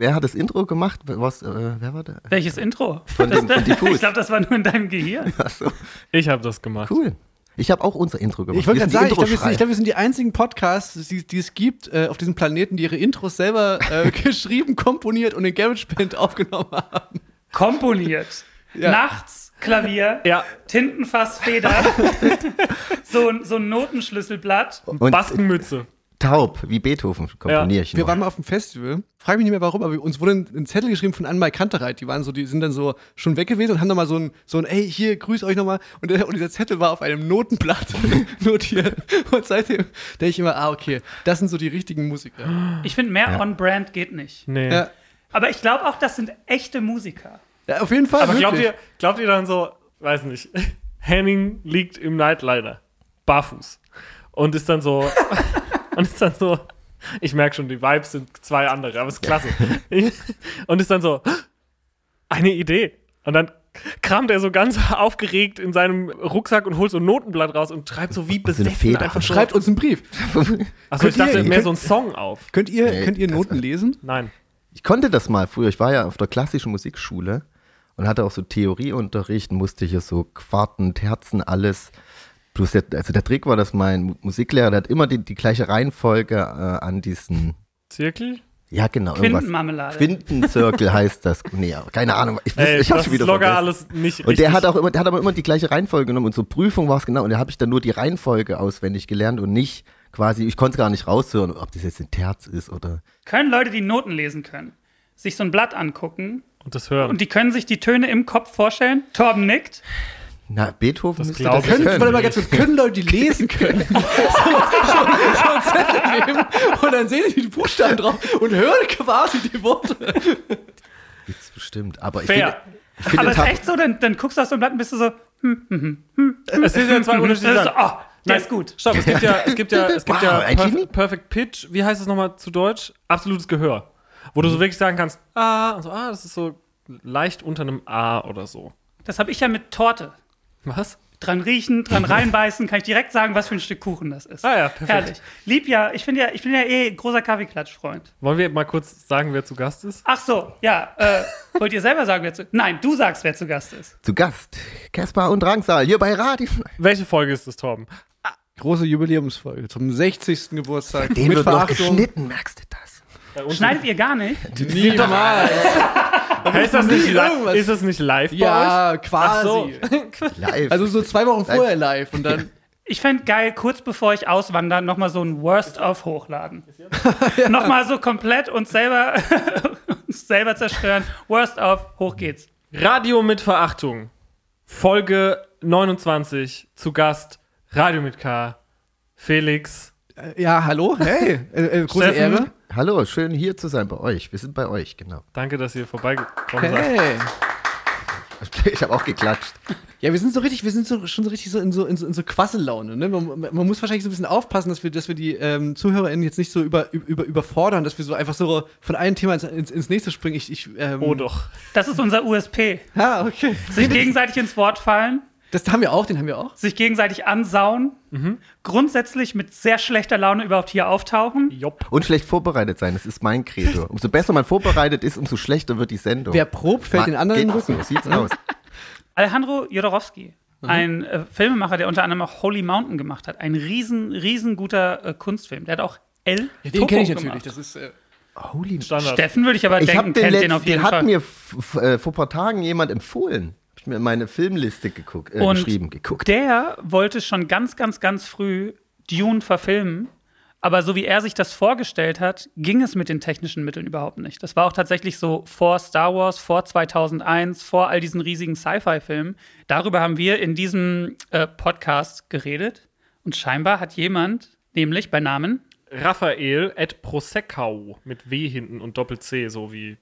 Wer hat das Intro gemacht? Was, äh, wer war der? Welches Intro? Von dem- von Diffus. ich glaube, das war nur in deinem Gehirn. Achso, Ich habe das gemacht. cool. Ich habe auch unser Intro gemacht. Ich wollte gerade sagen, ich glaube, wir, glaub, wir sind die einzigen Podcasts, die, die es gibt äh, auf diesem Planeten, die ihre Intros selber äh, geschrieben, komponiert und in GarageBand aufgenommen haben. Komponiert. Ja. Nachts Klavier, Ja, Tintenfass, Feder, so, ein- so ein Notenschlüsselblatt. Und Baskenmütze. Taub, wie Beethoven komponiere ich Wir nur. waren mal auf dem Festival. Frage mich nicht mehr warum, aber uns wurde ein, ein Zettel geschrieben von Anmai Kantereit. Die waren so, die sind dann so schon weg gewesen und haben nochmal so ein, so ein, ey, hier, grüß euch nochmal. Und, der, und dieser Zettel war auf einem Notenblatt notiert. Und seitdem denke ich immer, ah, okay, das sind so die richtigen Musiker. Ich finde, mehr Ja. on-brand geht nicht. Nee. Ja, Aber ich glaube auch, das sind echte Musiker. ja auf jeden Fall. Aber glaubt ihr, glaubt ihr dann so, weiß nicht, Henning liegt im Nightliner, barfuß und ist dann so, und ist dann so, ich merke schon, die Vibes sind zwei andere, aber es ist klasse. und ist dann so, eine Idee. Und dann kramt er so ganz aufgeregt in seinem Rucksack und holt so ein Notenblatt raus und schreibt so wie besessen Feder. einfach so. Schreibt uns einen Brief. Also ich dachte ihr mehr könnt- so einen Song auf. Könnt ihr, Nee, könnt ihr Noten lesen? Nein. Ich konnte das mal früher. Ich war ja auf der klassischen Musikschule und hatte auch so Theorieunterricht, musste hier so Quarten, Terzen, alles. Plus der, also der Trick war, dass mein Mu- Musiklehrer, der hat immer die, die gleiche Reihenfolge äh, an diesen, Zirkel? ja genau, irgendwas. Quintenmarmelade. Quintenzirkel heißt das. Nee, aber keine Ahnung. Ich, Ey, ich das schon wieder locker vergessen. alles nicht Und der richtig. hat auch immer, der hat aber immer die gleiche Reihenfolge genommen und zur Prüfung war es genau. Und da habe ich dann nur die Reihenfolge auswendig gelernt und nicht quasi, ich konnte gar nicht raushören, ob das jetzt ein Terz ist oder. Können Leute, die Noten lesen können, sich so ein Blatt angucken und das hören. und die können sich die Töne im Kopf vorstellen? Torben nickt. Na, Beethoven Das müsste das. Können, können. warte mal ganz kurz, können Leute, die lesen können, so, so, so einen Zettel nehmen und dann sehen die die Buchstaben drauf und hören quasi die Worte. Gibt's bestimmt. Aber ich Fair. finde, ich finde Aber ist echt so, dann, dann guckst du auf so ein Blatt und bist du so, Es sind ja zwei das unterschiedliche Sachen. oh, der Nein, ist gut. Stopp, es gibt ja, es gibt ja, es gibt Wow, ja eigentlich Perf nicht. Perfect Pitch. Wie heißt es nochmal zu Deutsch? Absolutes Gehör. Wo du so wirklich sagen kannst, ah, und so, ah, das ist so leicht unter einem A oder so. Das habe ich ja mit Torte. Was? Dran riechen, dran reinbeißen, kann ich direkt sagen, was für ein Stück Kuchen das ist. Ah ja, perfekt. Herrlich. Lieb ja, ich ja, ich bin ja eh großer Kaffeeklatsch-Freund. Wollen wir mal kurz sagen, wer zu Gast ist? Ach so, ja, äh, wollt ihr selber sagen, wer zu Nein, du sagst, wer zu Gast ist. zu Gast. Caspar und Drangsal, hier bei Radio. Welche Folge ist das, Torben? Große Jubiläumsfolge zum 60. Geburtstag. Den wird noch geschnitten, merkst du das? Schneidet ihr gar nicht? Niemals. Hey, ist, das nicht live, irgendwas. ist das nicht live bei euch? Ja, quasi. so. Live. Also so zwei Wochen vorher live und dann. Ich fände geil, kurz bevor ich auswandere, nochmal so ein Worst-of hochladen. Nochmal so komplett uns selber, uns selber zerstören. Worst-of, hoch geht's. Radio mit Verachtung. Folge 29. Zu Gast Radio mit K. Felix. Ja, hallo? Hey, äh, äh, große Steffen? Ehre. Hallo, schön hier zu sein bei euch. Wir sind bei euch, genau. Danke, dass ihr vorbeigekommen seid. Hey. Ich habe auch geklatscht. Ja, wir sind so richtig, wir sind so, schon so richtig so in so, in so, in so Quassellaune. Ne? Man, man muss wahrscheinlich so ein bisschen aufpassen, dass wir, dass wir die ähm, ZuhörerInnen jetzt nicht so über, über, überfordern, dass wir so einfach so von einem Thema ins, ins, ins nächste springen. Ich, ich, ähm, Oh doch. Das ist unser USP. Ja, okay. Sich gegenseitig ins Wort fallen, Das haben wir auch, den haben wir auch. sich gegenseitig ansauen, grundsätzlich mit sehr schlechter Laune überhaupt hier auftauchen. Jopp. Und schlecht vorbereitet sein, das ist mein Credo. Umso besser man vorbereitet ist, umso schlechter wird die Sendung. Wer probt, fällt den anderen in den Rücken. So sieht's aus. Alejandro Jodorowsky, ein äh, Filmemacher, der unter anderem auch Holy Mountain gemacht hat. Ein riesen, riesen guter äh, Kunstfilm. Der hat auch El Ja, den kenne ich natürlich. gemacht. Das ist, äh, Holy Standard. Steffen würde ich aber Ich denken, habe den, kennt den auf jeden den hat Fall. mir äh, vor ein paar Tagen jemand empfohlen. Ich mir in meine Filmliste geguckt, äh, Und geschrieben, geguckt. Der wollte schon ganz, ganz, ganz früh Dune verfilmen. Aber so wie er sich das vorgestellt hat, ging es mit den technischen Mitteln überhaupt nicht. Das war auch tatsächlich so vor Star Wars, vor 2001, vor all diesen riesigen Sci-Fi-Filmen. Darüber haben wir in diesem äh, Podcast geredet. Und scheinbar hat jemand, nämlich bei Namen, Raphael at Prosecco mit W hinten und Doppel-C, so wie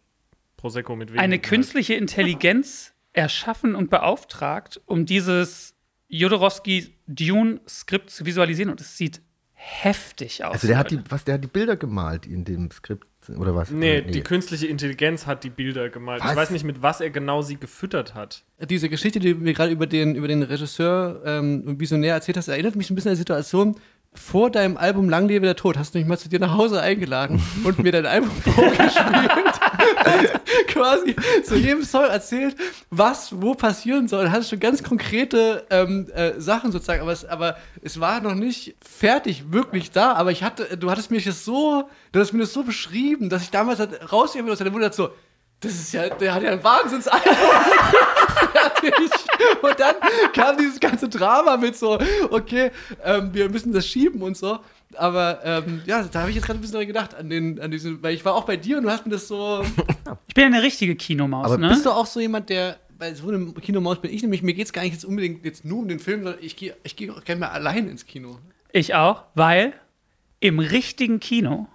Prosecco mit W. eine hinten künstliche Intelligenz erschaffen und beauftragt, um dieses Jodorowsky Dune-Skript zu visualisieren. Und es sieht heftig aus. Also der hat die, was, der hat die Bilder gemalt in dem Skript oder was? Nee, Äh, die künstliche Intelligenz hat die Bilder gemalt. Was? Ich weiß nicht, mit was er genau sie gefüttert hat. diese Geschichte, die du mir gerade über den, über den Regisseur ähm, und Visionär erzählt hast, erinnert mich ein bisschen an die Situation. Vor deinem Album Lang lebe der Tod hast du mich mal zu dir nach Hause eingeladen und mir dein Album vorgespielt. quasi zu jedem Song erzählt, was wo passieren soll. Hatte schon ganz konkrete ähm, äh, Sachen sozusagen, aber es, aber es war noch nicht fertig, wirklich da. Aber ich hatte, du hattest mir das so, du hast mir das so beschrieben, dass ich damals halt rausgehen bin aus der Wunde so, das ist ja, der hat ja ein Wahnsinnsalbum. Und dann kam dieses ganze Drama mit so, okay, ähm, wir müssen das schieben und so. Aber ähm, ja, da habe ich jetzt gerade ein bisschen dran gedacht, an den, an diesen, weil ich war auch bei dir und du hast mir das so. Ich bin ja eine richtige Kinomaus, Aber ne? Bist du auch so jemand, der bei so einem Kinomaus bin ich nämlich, mir geht es gar nicht jetzt unbedingt jetzt nur um den Film, sondern ich gehe ich geh auch gerne mal allein ins Kino. Ich auch, weil im richtigen Kino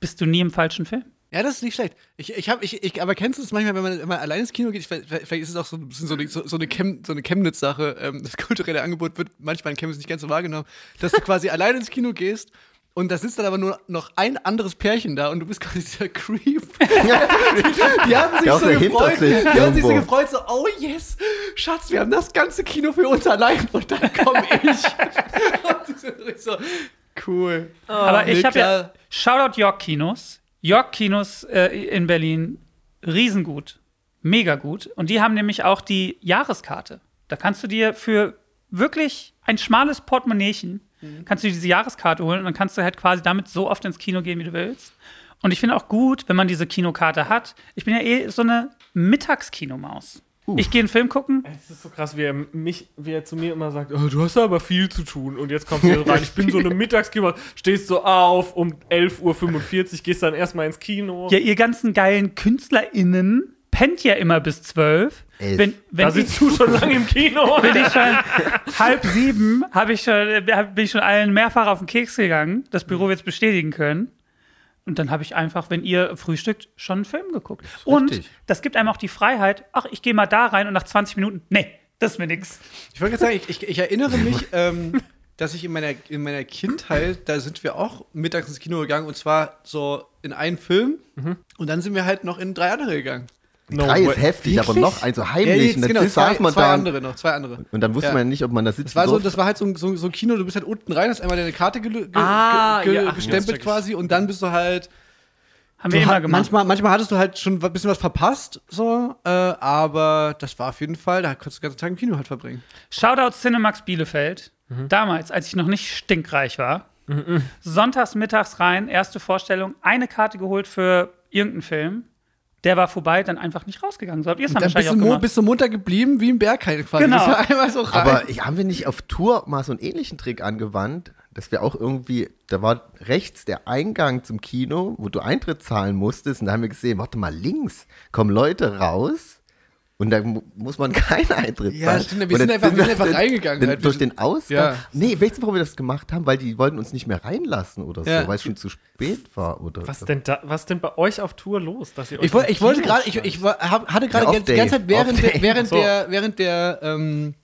bist du nie im falschen Film. Ja, das ist nicht schlecht. Ich, ich hab, ich, ich, aber kennst du es manchmal, wenn man, man allein ins Kino geht? Ich, vielleicht, ist es auch so, so eine, so, so eine, Chem, so eine Chemnitz-Sache. Ähm, das kulturelle Angebot wird manchmal in Chemnitz nicht ganz so wahrgenommen, dass du quasi allein ins Kino gehst und da sitzt dann aber nur noch ein anderes Pärchen da und du bist quasi dieser Creep. die, haben sich Der so gefreut. Hintersitz Die haben sich so gefreut, so, oh yes, Schatz, wir haben das ganze Kino für uns allein und dann komme ich. und die sind so, cool. Aber ich habe ja. Shoutout York Kinos. York Kinos äh, in Berlin, riesengut, mega gut. Und die haben nämlich auch die Jahreskarte. Da kannst du dir für wirklich ein schmales Portemonnaiechen, kannst du diese Jahreskarte holen und dann kannst du halt quasi damit so oft ins Kino gehen, wie du willst. Und ich finde auch gut, wenn man diese Kinokarte hat. Ich bin ja eh so eine Mittagskinomaus. Ich gehe einen Film gucken. Es ist so krass, wie er, mich, wie er zu mir immer sagt, oh, du hast aber viel zu tun. Und jetzt kommst du hier rein. Ich bin so eine Mittagskino, stehst so auf um 11.45 Uhr, gehst dann erstmal ins Kino. Ja, ihr ganzen geilen KünstlerInnen pennt ja immer bis zwölf. Elf. Wenn, wenn da sitzt du schon lange im Kino. bin ich schon halb sieben, habe ich schon, hab- bin ich schon allen mehrfach auf den Keks gegangen. Das Büro wird es bestätigen können. Und dann habe ich einfach, wenn ihr frühstückt, schon einen Film geguckt. Und richtig. das gibt einem auch die Freiheit, ach, ich gehe mal da rein und nach 20 Minuten, nee, das ist mir nix. Ich wollte gerade sagen, ich, ich, ich erinnere mich, ähm, dass ich in meiner, in meiner Kindheit, da sind wir auch mittags ins Kino gegangen und zwar so in einen Film und dann sind wir halt noch in drei andere gegangen. No Drei way. ist heftig, aber Wirklich? noch, also heimlich. jetzt und dann genau, saß zwei, man zwei da andere noch, zwei andere. und dann wusste Ja. man nicht, ob man da sitzen Das war, so, das war halt so, ein- so, so ein Kino, du bist halt unten rein, hast einmal deine Karte ge Ah, ge ja, ach, gestempelt ich. quasi und dann bist du halt Haben Du wir immer gemacht. Manchmal, manchmal hattest du halt schon ein bisschen was verpasst, so, äh, aber das war auf jeden Fall, da konntest du den ganzen Tag im Kino halt verbringen. Shoutout Cinemax Bielefeld. Mhm. Damals, als ich noch nicht stinkreich war. Sonntags mittags rein, erste Vorstellung, eine Karte geholt für irgendeinen Film. Der war vorbei, dann einfach nicht rausgegangen. So habt ihr es dann Dann bist wahrscheinlich du, gemacht. bist du munter geblieben wie ein Berg halt quasi. Genau. Das war einmal so rein. Aber haben wir nicht auf Tour mal so einen ähnlichen Trick angewandt, dass wir auch irgendwie, da war rechts der Eingang zum Kino, wo du Eintritt zahlen musstest, und da haben wir gesehen, warte mal, links kommen Leute raus und da mu muss man keinen Eintritt Ja, zahlen. stimmt, wir sind einfach- wir sind einfach reingegangen dann halt. Durch sind- den Ausgang. Ja. Nee, weißt du, warum wir das gemacht haben? Weil die wollten uns nicht mehr reinlassen oder Ja. so, weil es schon zu spät war oder Was so. denn, da, was denn bei euch auf Tour los? Dass ihr euch Ich, wollte- im ich wollte gerade, ich, ich hab, hatte gerade Ja, die ganze Zeit während, der, während, so. der, während der, ähm,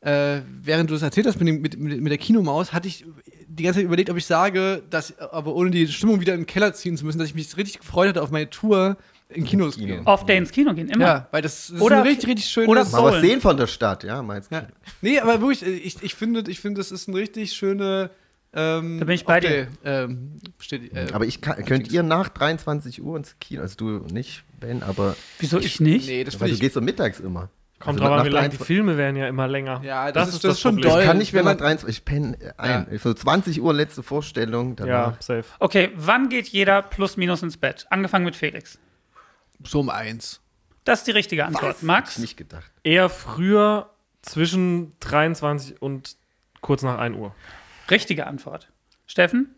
äh, während du es erzählt hast mit, dem, mit, mit, mit der Kinomaus, hatte ich die ganze Zeit überlegt, ob ich sage, dass, aber ohne die Stimmung wieder in den Keller ziehen zu müssen, dass ich mich richtig gefreut hatte auf meine Tour in Kinos Kino. gehen. Off-Day ins Kino gehen, immer. Ja, weil das, das Oder- ist ein richtig, richtig schönes. oder Mal was sehen von der Stadt, ja, meinst du? ja. Nee, aber wirklich, ich, ich finde, ich finde, das ist ein richtig schöne. Ähm, Da bin ich bei Off-Day, Ähm, steht, äh, Aber ich kann, könnt ihr nach 23 Uhr ins Kino, also du nicht, Ben, aber Wieso ich nicht? nee, das weil finde du ich. gehst so mittags immer. Kommt Also drauf an, wie lange die 23 Filme werden ja immer länger. Ja, das ist- das ist schon Problem. doll. Ich kann nicht mehr wenn nach man- 23, ich penne ein. So 20 Uhr letzte Vorstellung, Ja, danach. safe. Okay, wann geht jeder plus minus ins Bett? Angefangen mit Felix. So um eins. Das ist die richtige Antwort. Ich Max? nicht gedacht. Eher früher zwischen 23 und kurz nach 1 Uhr. Richtige Antwort. Steffen?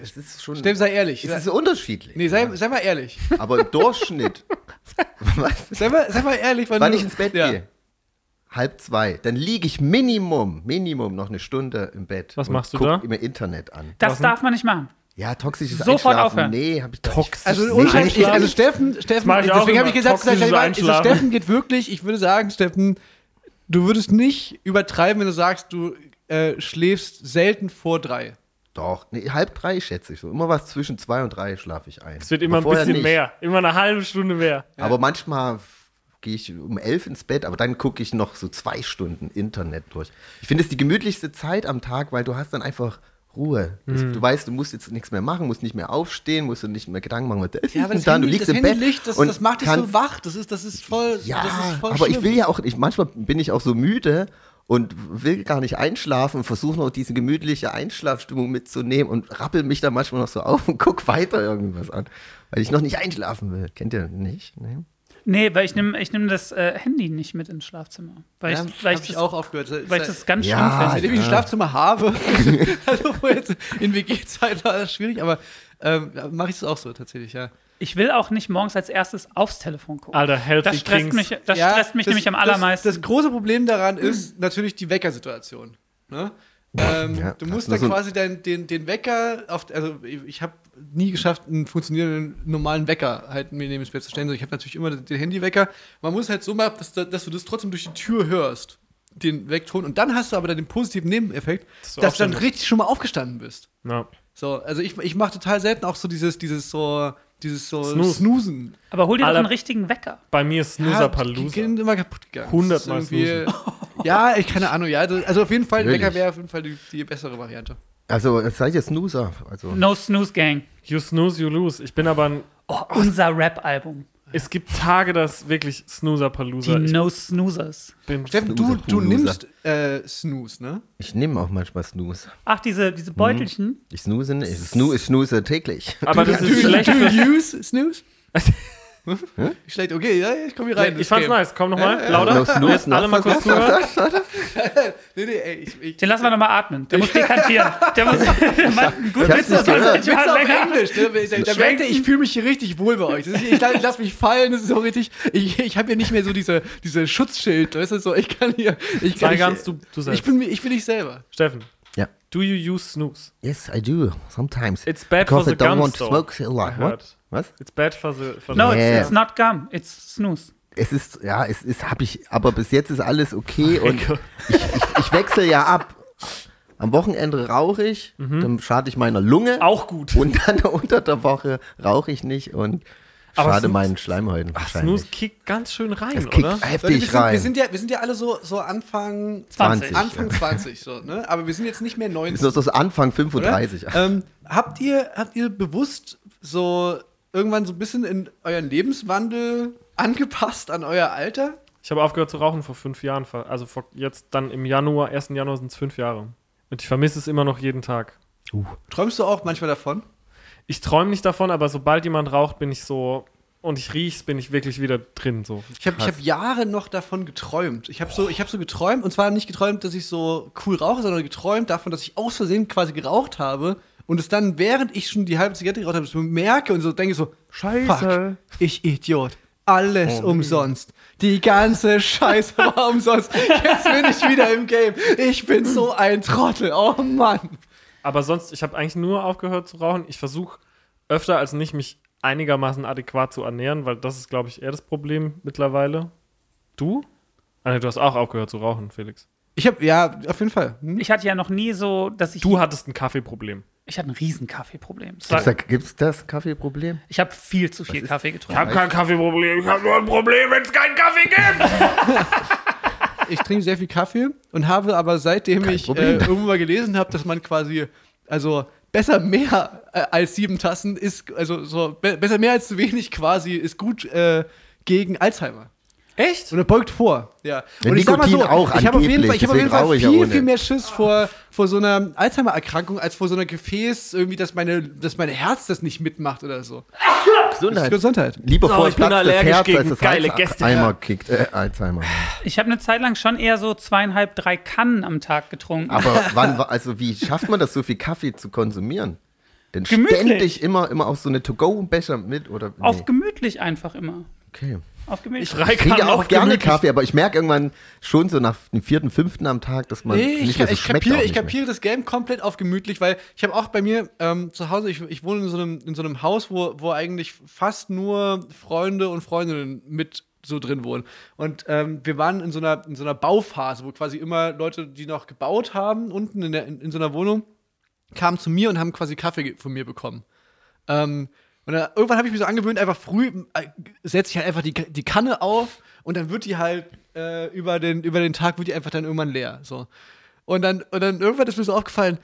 Es ist schon. Steffen, sei ehrlich. es ist so unterschiedlich. Nee, sei, sei mal ehrlich. Aber im Durchschnitt. Was? Sei mal, sei mal ehrlich, wann, Wann du- ich ins Bett ja. gehe? Halb zwei. Dann liege ich Minimum, Minimum noch eine Stunde im Bett. Was und machst du guck da? mir Internet an. Das Was darf man nicht machen. Ja, toxisches Sofort Einschlafen. aufhören. Nee, hab ich Toxisch. Also, Nee, ich, also Steffen, Steffen ich deswegen habe ich gesagt, Toxisches also. Steffen geht wirklich, ich würde sagen, Steffen, du würdest nicht übertreiben, wenn du sagst, du äh, schläfst selten vor drei. Doch, nee, halb drei schätze ich so. Immer was zwischen zwei und drei schlafe ich ein. Es wird immer Aber ein bisschen nicht. mehr. Immer eine halbe Stunde mehr. Aber manchmal gehe ich um elf ins Bett, aber dann gucke ich noch so zwei Stunden Internet durch. Ich finde es die gemütlichste Zeit am Tag, weil du hast dann einfach Ruhe. Das- Hm. Du weißt, du musst jetzt nichts mehr machen, musst nicht mehr aufstehen, musst du nicht mehr Gedanken machen, was ist Ja, aber das da? Du Handy, liegst das im Bett Handylicht, das, und das macht dich so wach. Das ist, das ist voll. Ja, ist voll aber ich schlimm. will ja auch, ich, manchmal bin ich auch so müde und will gar nicht einschlafen und versuche noch diese gemütliche Einschlafstimmung mitzunehmen und rappel mich da manchmal noch so auf und guck weiter irgendwas an, weil ich noch nicht einschlafen will. Kennt ihr nicht? Nee? Nee, weil ich nehme ich nehm das äh, Handy nicht mit ins Schlafzimmer. Weil Ja, ich, weil ich, das, auch aufgehört. weil ich das ganz Ja, schlimm finde. Seitdem ich ein. Schlafzimmer habe, also wo jetzt in WG-Zeit war das schwierig, aber ähm, mache ich es auch so tatsächlich, ja. Ich will auch nicht morgens als erstes aufs Telefon gucken. Alter, Healthy das stresst Kings. mich, das ja, stresst mich das- nämlich am allermeisten. Das, das große Problem daran ist natürlich die Weckersituation. Ne? Ähm, Ja, du das musst dann ein- quasi dein, den, den Wecker auf, also ich habe nie geschafft, einen funktionierenden normalen Wecker halt mir neben das Bett zu stellen. So, Ich habe natürlich immer den Handywecker. Man muss halt so machen, dass, dass du das trotzdem durch die Tür hörst, den Weckton. Und dann hast du aber dann den positiven Nebeneffekt, Dass du dass du dann richtig schon mal aufgestanden bist. Ja. So, also ich, ich mache total selten auch so dieses, dieses so, dieses so Snooze. Snoosen. Aber hol dir doch einen richtigen Wecker. Bei mir ist Ja, Snoozer die Palooza. sind immer kaputt gegangen. Hundertmal Das irgendwie- Ja, ich keine Ahnung, ja. Also auf jeden Fall, Natürlich. Wecker wäre auf jeden Fall die, die bessere Variante. Also, es seid ihr Snoozer. Also, No Snooze Gang. You snooze, you lose. Ich bin aber ein. Oh, unser Rap-Album. Es gibt Tage, das wirklich Snoozer Palooza. Die No Snoozers. bin Steffen, du, Snooze, du nimmst äh, Snooze, ne? ich nehme auch manchmal Snooze. Ach, diese, diese Beutelchen. Ich snooze nicht. Ich snooze, ich snooze täglich. aber das du, ist schlecht du für. use Snooze? Schlecht, okay, ja, ich komme hier rein. Ich fand's Game. nice. Komm nochmal. Ja. Lauter. No snooze, Jetzt alle mal kurz zuhören. Nee, nee, ey, ich, ich, Den lassen wir nochmal atmen. Der muss dekantieren. Der muss. Ich hab's Witz, das auf länger. Englisch, da merkt ihr, ich fühle mich hier richtig wohl bei euch. Das ist, ich, ich lasse mich fallen, das ist so richtig. Ich, ich habe hier nicht mehr so diese, diese Schutzschild, weißt du, so, ich kann hier. Ich kann Sei ich, ganz du, du ich selbst. bin, mir- ich bin ich selber. Steffen, Ja. do you use snooze? Yes, I do. Sometimes. It's bad for Because the I don't gums, want to though. smoke a lot. What? Was? It's bad for the. For No, the Yeah. it's, it's not gum. It's Snooze. Es ist, ja, es ist, habe ich, aber bis jetzt ist alles okay und ich, ich, ich wechsle ja ab. Am Wochenende rauche ich, dann schade ich meiner Lunge Mhm. Auch gut. und dann unter der Woche rauche ich nicht und Aber schade Snooze- meinen Schleimhäuten Ach. Snooze kickt ganz schön rein, es kickt oder? Leute, wir, heftig sind, wir, rein. sind ja, wir sind ja alle so, so Anfang 20. Anfang 20, so, ne? Aber wir sind jetzt nicht mehr 19. ist das Anfang oder? 35. Ähm, habt, ihr, habt ihr bewusst so irgendwann so ein bisschen in euren Lebenswandel angepasst an euer Alter? Ich habe aufgehört zu rauchen vor fünf Jahren. Also vor, jetzt dann im Januar, 1. Januar sind es fünf Jahre. Und ich vermisse es immer noch jeden Tag. Träumst du auch manchmal davon? Ich träume nicht davon, aber sobald jemand raucht, bin ich so. Und ich riech's, bin ich wirklich wieder drin. So. Ich habe ich hab Jahre noch davon geträumt. Ich habe so, ich hab so geträumt, und zwar nicht geträumt, dass ich so cool rauche, sondern geträumt davon, dass ich aus Versehen quasi geraucht habe und es dann, während ich schon die halbe Zigarette geraucht habe, so merke und so denke so, Fuck, ich Idiot. Alles umsonst. Die ganze Scheiße war umsonst. Jetzt bin ich wieder im Game. Ich bin so ein Trottel. Oh Mann. Aber sonst, ich habe eigentlich nur aufgehört zu rauchen. Ich versuche öfter als nicht, mich einigermaßen adäquat zu ernähren, weil das ist, glaube ich, eher das Problem mittlerweile. Du? Ah, du hast auch aufgehört zu rauchen, Felix. Ich habe, ja, auf jeden Fall. Hm? Ich hatte ja noch nie so, dass ich. Du hattest ein Kaffeeproblem. Ich hatte ein riesen Kaffeeproblem. Es Gibt's, da, gibt's das Kaffeeproblem? Ich habe viel zu viel Kaffee getrunken. kein Kaffeeproblem. Ich habe nur ein Problem, wenn es keinen Kaffee gibt. ich trinke sehr viel Kaffee und habe aber seitdem Kein ich äh, irgendwo mal gelesen habe, dass man quasi, also besser mehr äh, als sieben Tassen ist, also so be besser mehr als zu wenig quasi ist gut äh, gegen Alzheimer. Echt? Und er beugt vor, ja. Und ich sag mal so, auch ich habe auf jeden Fall, ich hab auf jeden Fall viel, viel mehr Schiss vor, vor so einer Alzheimer-Erkrankung als vor so einer Gefäß, irgendwie, dass meine, dass mein Herz das nicht mitmacht oder so. Gesundheit. Gesundheit. Lieber So, vor ich bin allergisch Herz, gegen als das geile Gäste. Alzheimer kickt. Äh, Alzheimer. Ich habe eine Zeit lang schon eher so zweieinhalb, drei Kannen am Tag getrunken. Aber wann, war- also wie schafft man das, so viel Kaffee zu konsumieren? Denn Gemütlich. ständig immer, immer auf so eine To-Go-Becher mit oder Auf nee. gemütlich einfach immer. Okay. Auf Ich trinke auch gerne. Kaffee, aber ich merke irgendwann schon so nach dem vierten, fünften am Tag, dass man Nee, nicht ich, mehr so ich, schmeckt. kapiere, ich kapiere das Game komplett auf gemütlich, weil ich habe auch bei mir ähm, zu Hause, ich, ich wohne in so, einem, in so einem Haus, wo, wo eigentlich fast nur Freunde und Freundinnen mit so drin wohnen. Und ähm, wir waren in so, einer, in so einer Bauphase, wo quasi immer Leute, die noch gebaut haben, unten in, der, in, in so einer Wohnung, kamen zu mir und haben quasi Kaffee von mir bekommen. Ähm, und dann, irgendwann habe ich mich so angewöhnt, einfach früh äh, setze ich halt einfach die, die Kanne auf und dann wird die halt äh, über, den, über den Tag wird die einfach dann irgendwann leer. So. Und dann, und dann irgendwann ist mir so aufgefallen,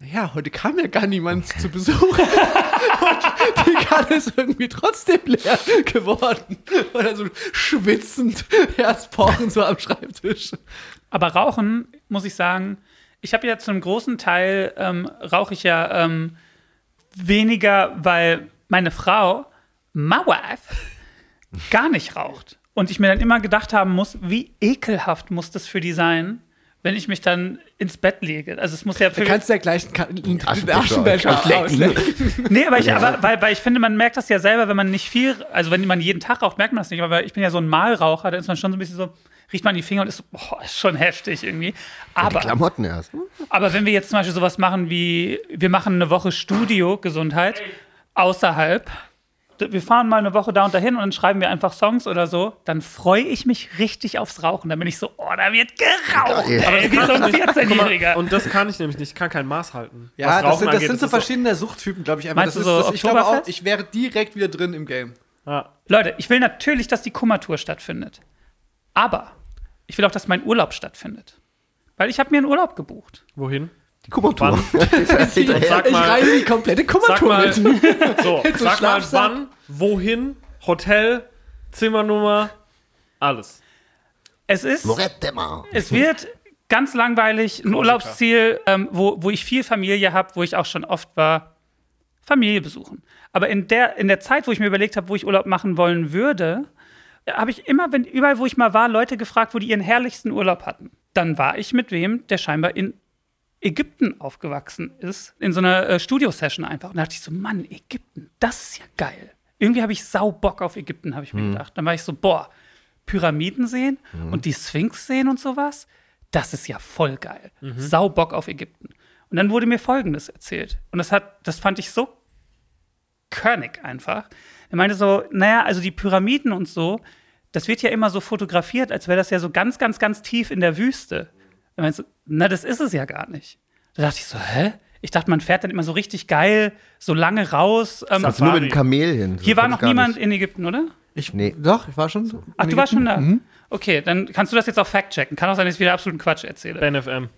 Naja, heute kam ja gar niemand zu Besuch. Und die Kanne ist irgendwie trotzdem leer geworden. Oder so schwitzend, Herzpochen so am Schreibtisch. Aber Rauchen, muss ich sagen, ich habe ja zu einem großen Teil ähm, rauche ich ja ähm, weniger, weil meine Frau, my wife, gar nicht raucht. Und ich mir dann immer gedacht haben muss, wie ekelhaft muss das für die sein, wenn ich mich dann ins Bett lege. Also es muss ja für kannst du ja gleich einen Aschenbecher auslecken. Nee, aber, ich, aber weil, weil ich finde, man merkt das ja selber, wenn man nicht viel, also wenn man jeden Tag raucht, merkt man das nicht. Aber ich bin ja so ein Malraucher, da ist man schon so ein bisschen so, riecht man die Finger und ist so, boah, ist schon heftig irgendwie. Die Aber, Klamotten erst. aber wenn wir jetzt zum Beispiel sowas machen wie, wir machen eine Woche Studio Gesundheit außerhalb, wir fahren mal eine Woche da und dahin und dann schreiben wir einfach Songs oder so, dann freue ich mich richtig aufs Rauchen. Dann bin ich so, oh, da wird geraucht, Geil. Aber ey, wie so ein Guck mal, 14-Jähriger. und das kann ich nämlich nicht. Ich kann kein Maß halten. Ja, das sind, das sind so verschiedene Suchttypen, glaube ich. Einfach. Meinst das du ist, so das, ich glaube auch, ich wäre direkt wieder drin im Game. Ja. Leute, ich will natürlich, dass die Kummertour stattfindet. Aber ich will auch, dass mein Urlaub stattfindet. Weil ich habe mir einen Urlaub gebucht. Wohin? Die Kummertour. Sag Ich reise die komplette Kummertour mal, mit. so, sag mal wann, wohin, Hotel, Zimmernummer, alles. Es ist, Morettemar. es wird ganz langweilig, ein Urlaubsziel, ähm, wo, wo ich viel Familie habe, wo ich auch schon oft war, Familie besuchen. Aber in der, in der Zeit, wo ich mir überlegt habe, wo ich Urlaub machen wollen würde, habe ich immer, wenn, überall, wo ich mal war, Leute gefragt, wo die ihren herrlichsten Urlaub hatten. Dann war ich mit wem, der scheinbar in Ägypten aufgewachsen ist, in so einer äh, Studio-Session einfach. Und da dachte ich so, Mann, Ägypten, das ist ja geil. Irgendwie habe ich sau Bock auf Ägypten, habe ich mir gedacht. Dann war ich so, boah, Pyramiden sehen und die Sphinx sehen und sowas, das ist ja voll geil. Sau Bock auf Ägypten. Und dann wurde mir Folgendes erzählt. Und das hat, das fand ich so körnig einfach. Er meinte so, naja, also die Pyramiden und so, das wird ja immer so fotografiert, als wäre das ja so ganz, ganz, ganz tief in der Wüste. Er meinte so, na, das ist es ja gar nicht. Da dachte ich so, hä? Ich dachte, man fährt dann immer so richtig geil, so lange raus. Ähm, Also nur mit dem Kamel hin. hier So war noch niemand nicht. in Ägypten, oder? Ich, Nee. Doch, ich war schon. in Ach, du warst schon da? Okay, dann kannst du das jetzt auch fact-checken. Kann auch sein, dass ich wieder absoluten Quatsch erzähle. BNFM.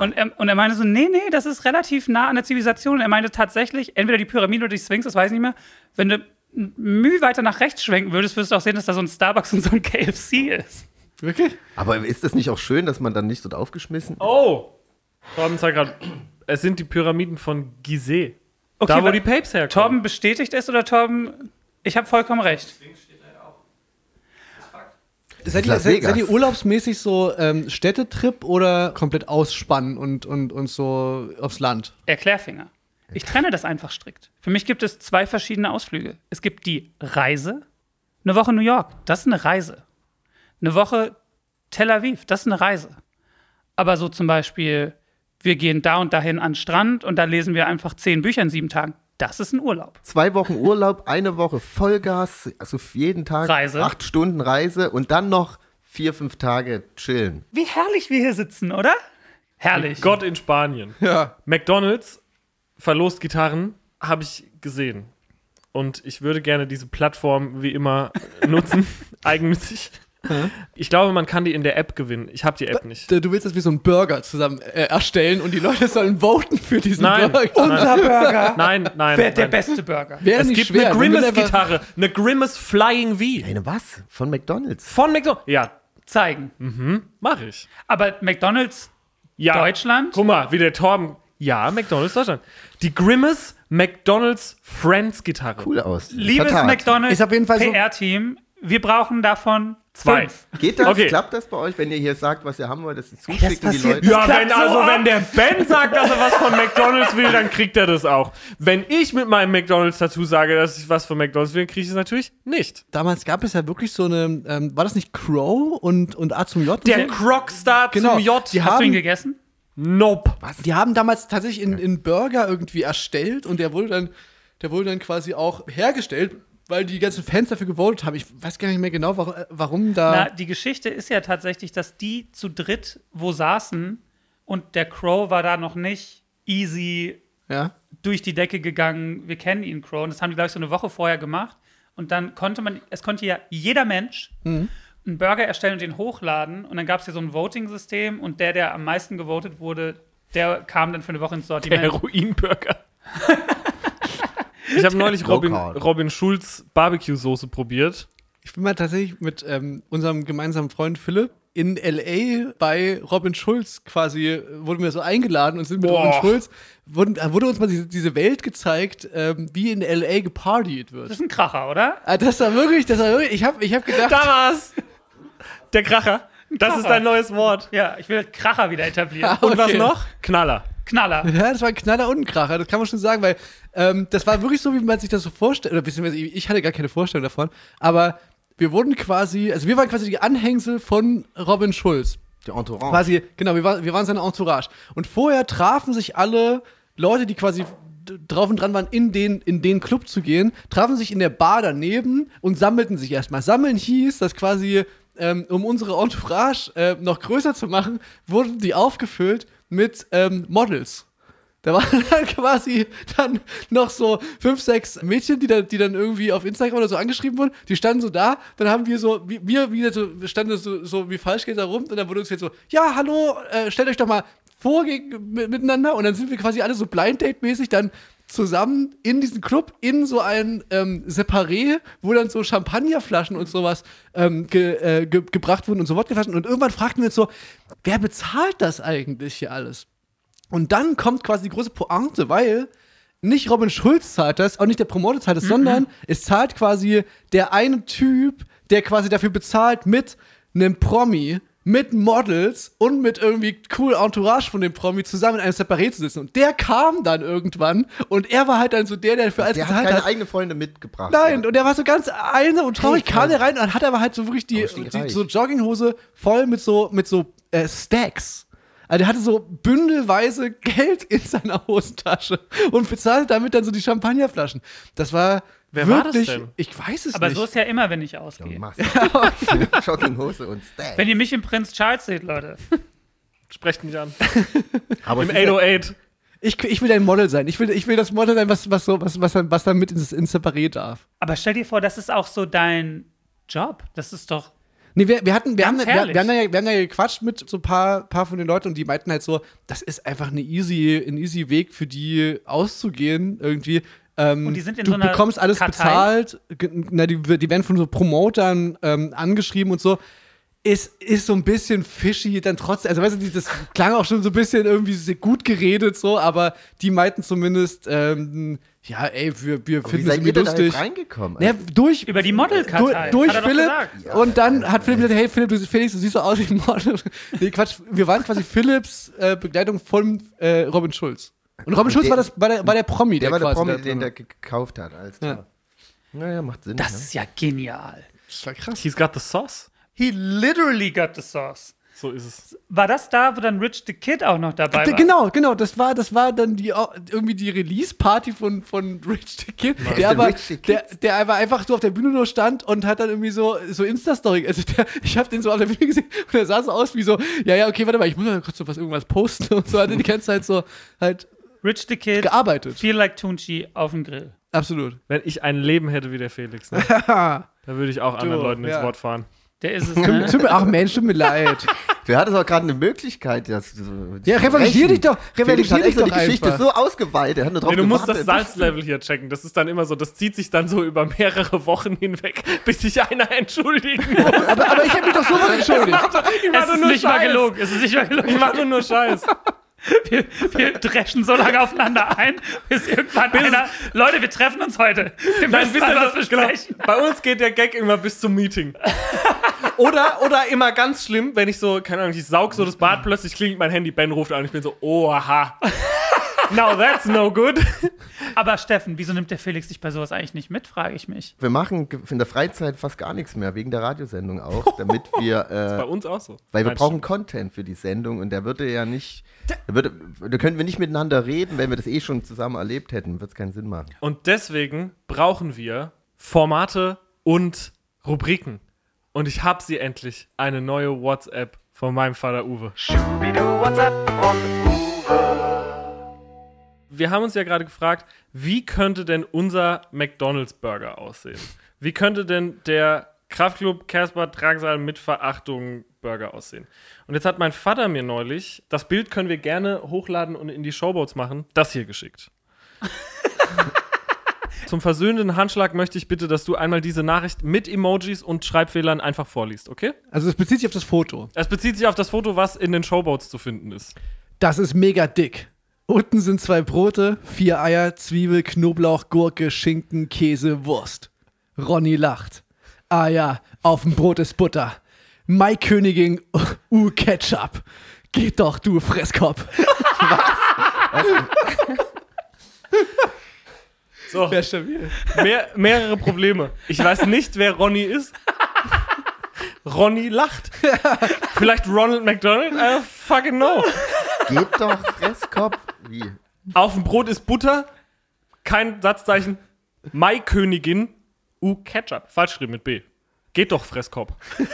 Und er, und er meinte so, nee, nee, das ist relativ nah an der Zivilisation. Und er meinte tatsächlich, entweder die Pyramide oder die Sphinx, das weiß ich nicht mehr. Wenn du Mühe weiter nach rechts schwenken würdest, würdest du auch sehen, dass da so ein Starbucks und so ein KFC ist. Wirklich? Aber ist das nicht auch schön, dass man dann nicht dort aufgeschmissen Oh! Torben zeigt gerade, es sind die Pyramiden von Gizeh. Okay, da, wo die Papes herkommen. Torben bestätigt es oder Torben, ich habe vollkommen recht. Seid ihr, seid, seid ihr urlaubsmäßig so ähm, Städtetrip oder komplett ausspannen und, und, und so aufs Land? Erklärfinger. Ich trenne das einfach strikt. Für mich gibt es zwei verschiedene Ausflüge. Es gibt die Reise, eine Woche New York, das ist eine Reise. Eine Woche Tel Aviv, das ist eine Reise. Aber so zum Beispiel, wir gehen da und dahin an den Strand und da lesen wir einfach zehn Bücher in sieben Tagen. Das ist ein Urlaub. Zwei Wochen Urlaub, eine Woche Vollgas, also für jeden Tag Reise. acht Stunden Reise und dann noch vier, fünf Tage chillen. Wie herrlich wir hier sitzen, oder? Herrlich. Gott in Spanien. Ja. McDonalds verlost Gitarren, habe ich gesehen. Und ich würde gerne diese Plattform wie immer nutzen, eigennützig. Ich glaube, man kann die in der App gewinnen. Ich habe die App nicht. Du willst das wie so einen Burger zusammen äh, erstellen und die Leute sollen voten für diesen Nein. Burger. Unser Burger. Nein, nein. Wer der nein. beste Burger? Wäre Es nicht gibt schwer. eine Grimace-Gitarre, eine Grimace Flying V. Eine was? Von McDonalds. Von McDonalds. Ja, Zeigen. mache ich. Aber McDonalds Ja. Deutschland? Guck mal, wie der Torben. Ja, McDonalds Deutschland. Die Grimace McDonalds Friends Gitarre. Cool aus. Liebes Vertat. McDonalds PR-Team, wir brauchen davon Zwei. fünf. Geht das? Okay. Klappt das bei euch, wenn ihr hier sagt, was ihr haben wollt, dass ihr zuschicken die passiert Leute? Ja, klappt wenn, so also ab. wenn der Ben sagt, dass er was von McDonalds will, dann kriegt er das auch. Wenn ich mit meinem McDonalds dazu sage, dass ich was von McDonalds will, kriege ich es natürlich nicht. Damals gab es ja wirklich so eine, ähm, war das nicht Crow und, und A zum J? Der so? Crockstar Genau. zum J. Die Hast du ihn haben, gegessen? Nope. die haben damals tatsächlich in, in Burger irgendwie erstellt und der wurde dann, der wurde dann quasi auch hergestellt, weil die ganzen Fans dafür gewotet haben. Ich weiß gar nicht mehr genau, warum, äh, warum da. Na, die Geschichte ist ja tatsächlich, dass die zu dritt wo saßen und der Crow war da noch nicht easy ja. durch die Decke gegangen. Wir kennen ihn, Crow. Und das haben die, glaube ich, so eine Woche vorher gemacht. Und dann konnte man, es konnte ja jeder Mensch Mhm. einen Burger erstellen und den hochladen. Und dann gab es ja so ein Voting-System und der, der am meisten gewotet wurde, der kam dann für eine Woche ins Der Sortiment. Heroin-Burger. ich habe neulich Robin. Robin Schulz Barbecue-Soße probiert. Ich bin mal tatsächlich mit ähm, unserem gemeinsamen Freund Philipp in L.A. bei Robin Schulz quasi, äh, wurden wir so eingeladen und sind mit Boah. Robin Schulz, wurden, da wurde uns mal diese, diese Welt gezeigt, ähm, wie in L.A. gepartied wird. Das ist ein Kracher, oder? Ah, Das war wirklich, das war wirklich, ich habe ich hab gedacht, Da war's! Der Kracher. Das ist Kracher. dein neues Wort. Ja, ich will Kracher wieder etablieren. Und was Okay. noch? Knaller. Knaller. Ja, das war ein Knaller und ein Kracher, das kann man schon sagen, weil ähm, das war wirklich so, wie man sich das so vorstellt, oder beziehungsweise ich hatte gar keine Vorstellung davon, aber wir wurden quasi, also wir waren quasi die Anhängsel von Robin Schulz. Der Entourage. Quasi, genau, wir, waren wir waren seine Entourage. Und vorher trafen sich alle Leute, die quasi drauf und dran waren, in den, in den Club zu gehen, trafen sich in der Bar daneben und sammelten sich erstmal. Sammeln hieß, dass quasi, ähm, um unsere Entourage äh, noch größer zu machen, wurden die aufgefüllt mit ähm, Models. Da waren dann quasi dann noch so fünf, sechs Mädchen, die dann, die dann irgendwie auf Instagram oder so angeschrieben wurden. Die standen so da. Dann haben wir so, wir, wieder so, standen so, so wie Falschgeld da rum. Und dann wurde uns jetzt so, ja, hallo, äh, stellt euch doch mal vor miteinander. Und dann sind wir quasi alle so Blind Date-mäßig dann zusammen in diesen Club in so ein ähm, Separé, wo dann so Champagnerflaschen und sowas ähm, ge, äh, ge, gebracht wurden und so Wodkaflaschen. Und irgendwann fragten wir uns so, wer bezahlt das eigentlich hier alles? Und dann kommt quasi die große Pointe, weil nicht Robin Schulz zahlt das, auch nicht der Promoter zahlt das, sondern es zahlt quasi der eine Typ, der quasi dafür bezahlt mit einem Promi, mit Models und mit irgendwie cool Entourage von dem Promi zusammen in einem Separé zu sitzen. Und der kam dann irgendwann und er war halt dann so der, der für alles der hat keine hat. eigenen Freunde mitgebracht. Nein, und er war so ganz einsam und traurig, Hey, kam der rein und hat aber halt so wirklich die, die so Jogginghose voll mit so, mit so äh, Stacks. Also der hatte so bündelweise Geld in seiner Hosentasche und bezahlte damit dann so die Champagnerflaschen. Das war Wer war das wirklich, denn? ich weiß es Aber nicht. so ist ja immer, wenn ich Ja, ausgehe. mach's. Jogginghose und Stack. Wenn ihr mich im Prinz Charles seht, Leute. Sprecht mich an. Aber Im es ist ja- 808. ich, ich will ein Model sein. Ich will, ich will das Model sein, was, was, so, was, was, dann, was dann mit ins, ins Separé darf. Aber stell dir vor, das ist auch so dein Job. Das ist doch. Nee, wir, wir hatten, wir haben, wir, wir, haben ja, wir haben ja gequatscht mit so ein paar, paar von den Leuten und die meinten halt so, das ist einfach eine easy, ein easy Weg für die auszugehen irgendwie. Ähm, Und die sind in du so einer bekommst alles Kartei? bezahlt, na, die, die werden von so Promotern ähm, angeschrieben und so. Es ist so ein bisschen fishy dann trotzdem. Also, weißt du, das klang auch schon so ein bisschen irgendwie sehr gut geredet, so, aber die meinten zumindest, ähm, ja, ey, wir, wir finden es seid irgendwie ihr denn da lustig. jetzt reingekommen? Ja, durch, Über die Modelkartei. Du, durch Hat er doch Philipp. gesagt. Und dann hat Philipp gesagt, hey Philipp, du, Felix, du siehst so aus wie ein Model. nee, Quatsch, wir waren quasi Philipps äh, Begleitung von äh, Robin Schulz. Und Robin Schulz der- war, das, war, der, war der Promi, der war der Promi, den drin der war. gekauft hat. Alles klar. Naja, macht Sinn. Das ne? ist ja genial. Das war krass. He's got the sauce. He literally got the sauce. So ist es. War das da, wo dann Rich the Kid auch noch dabei war? Genau, genau, das war, das war dann die, irgendwie die Release-Party von, von Rich the Kid, der Der aber, der, der aber einfach so auf der Bühne nur stand und hat dann irgendwie so, so Insta-Story, also der, ich habe den so auf der Bühne gesehen und der sah so aus wie so, ja, ja, okay, warte mal, ich muss mal kurz so was, irgendwas posten und so, hat er die ganze Zeit so halt Rich the Kid, gearbeitet. Feel Like Tunchi auf dem Grill. Absolut. Wenn ich ein Leben hätte wie der Felix, ne? da würde ich auch anderen Leuten ins ja. Wort fahren. Der ist es, ne? Tut mir, ach Mensch, tut mir leid. Du hattest auch gerade eine Möglichkeit, das so Ja, revalutier dich doch, revalutier dich doch die Geschichte einfach. so ausgeweitet. Er hat nur drauf Nee, du musst das. Salzlevel hier checken. Das ist dann immer so, das zieht sich dann so über mehrere Wochen hinweg, bis sich einer entschuldigen muss. aber, aber ich habe mich doch so entschuldigt. Ich Es ist nicht mal gelogen. Es ist nicht mal Ich gelogen. mach nur, nur Scheiß. Wir, wir dreschen so lange aufeinander ein, bis irgendwann einer. Leute, wir treffen uns heute. Wir müssen mal was genau, besprechen. bei uns geht der Gag immer bis zum Meeting. Oder, oder immer ganz schlimm, wenn ich so, keine Ahnung, ich saug so das Bad, plötzlich klingelt mein Handy, Ben ruft an, ich bin so, oha. Now that's no good. Aber Steffen, wieso nimmt der Felix dich bei sowas eigentlich nicht mit, frage ich mich. Wir machen in der Freizeit fast gar nichts mehr, wegen der Radiosendung auch, damit wir, Bei äh, uns auch so. weil wir Nein, brauchen Content für die Sendung und der würde ja nicht, da, würde, da könnten wir nicht miteinander reden, wenn wir das eh schon zusammen erlebt hätten, würde es keinen Sinn machen. Und deswegen brauchen wir Formate und Rubriken. Und ich habe sie endlich, eine neue WhatsApp von meinem Vater Uwe. Wir haben uns ja gerade gefragt, wie könnte denn unser McDonald's Burger aussehen? Wie könnte denn der Kraftclub Casper Drangsal mit Verachtung Burger aussehen? Und jetzt hat mein Vater mir neulich, das Bild können wir gerne hochladen und in die Showboats machen, das hier geschickt. Zum versöhnenden Handschlag möchte ich bitte, dass du einmal diese Nachricht mit Emojis und Schreibfehlern einfach vorliest, okay? Also es bezieht sich auf das Foto. Es bezieht sich auf das Foto, was in den Showboats zu finden ist. Das ist mega dick. Unten sind zwei Brote, vier Eier, Zwiebel, Knoblauch, Gurke, Schinken, Käse, Wurst. Ronny lacht. Ah ja, auf dem Brot ist Butter. Maikönigin, uh, Ketchup. Geht doch, du Fresskopf. So, Wäre stabil. mehr, mehrere Probleme. Ich weiß nicht, wer Ronny ist. Ronny lacht. Vielleicht Ronald McDonald? I don't fucking know. Geht doch, Fresskopf. Wie? Auf dem Brot ist Butter. Kein Satzzeichen. Maikönigin. U Ketchup. Falsch geschrieben mit B. Geht doch, Fresskopf.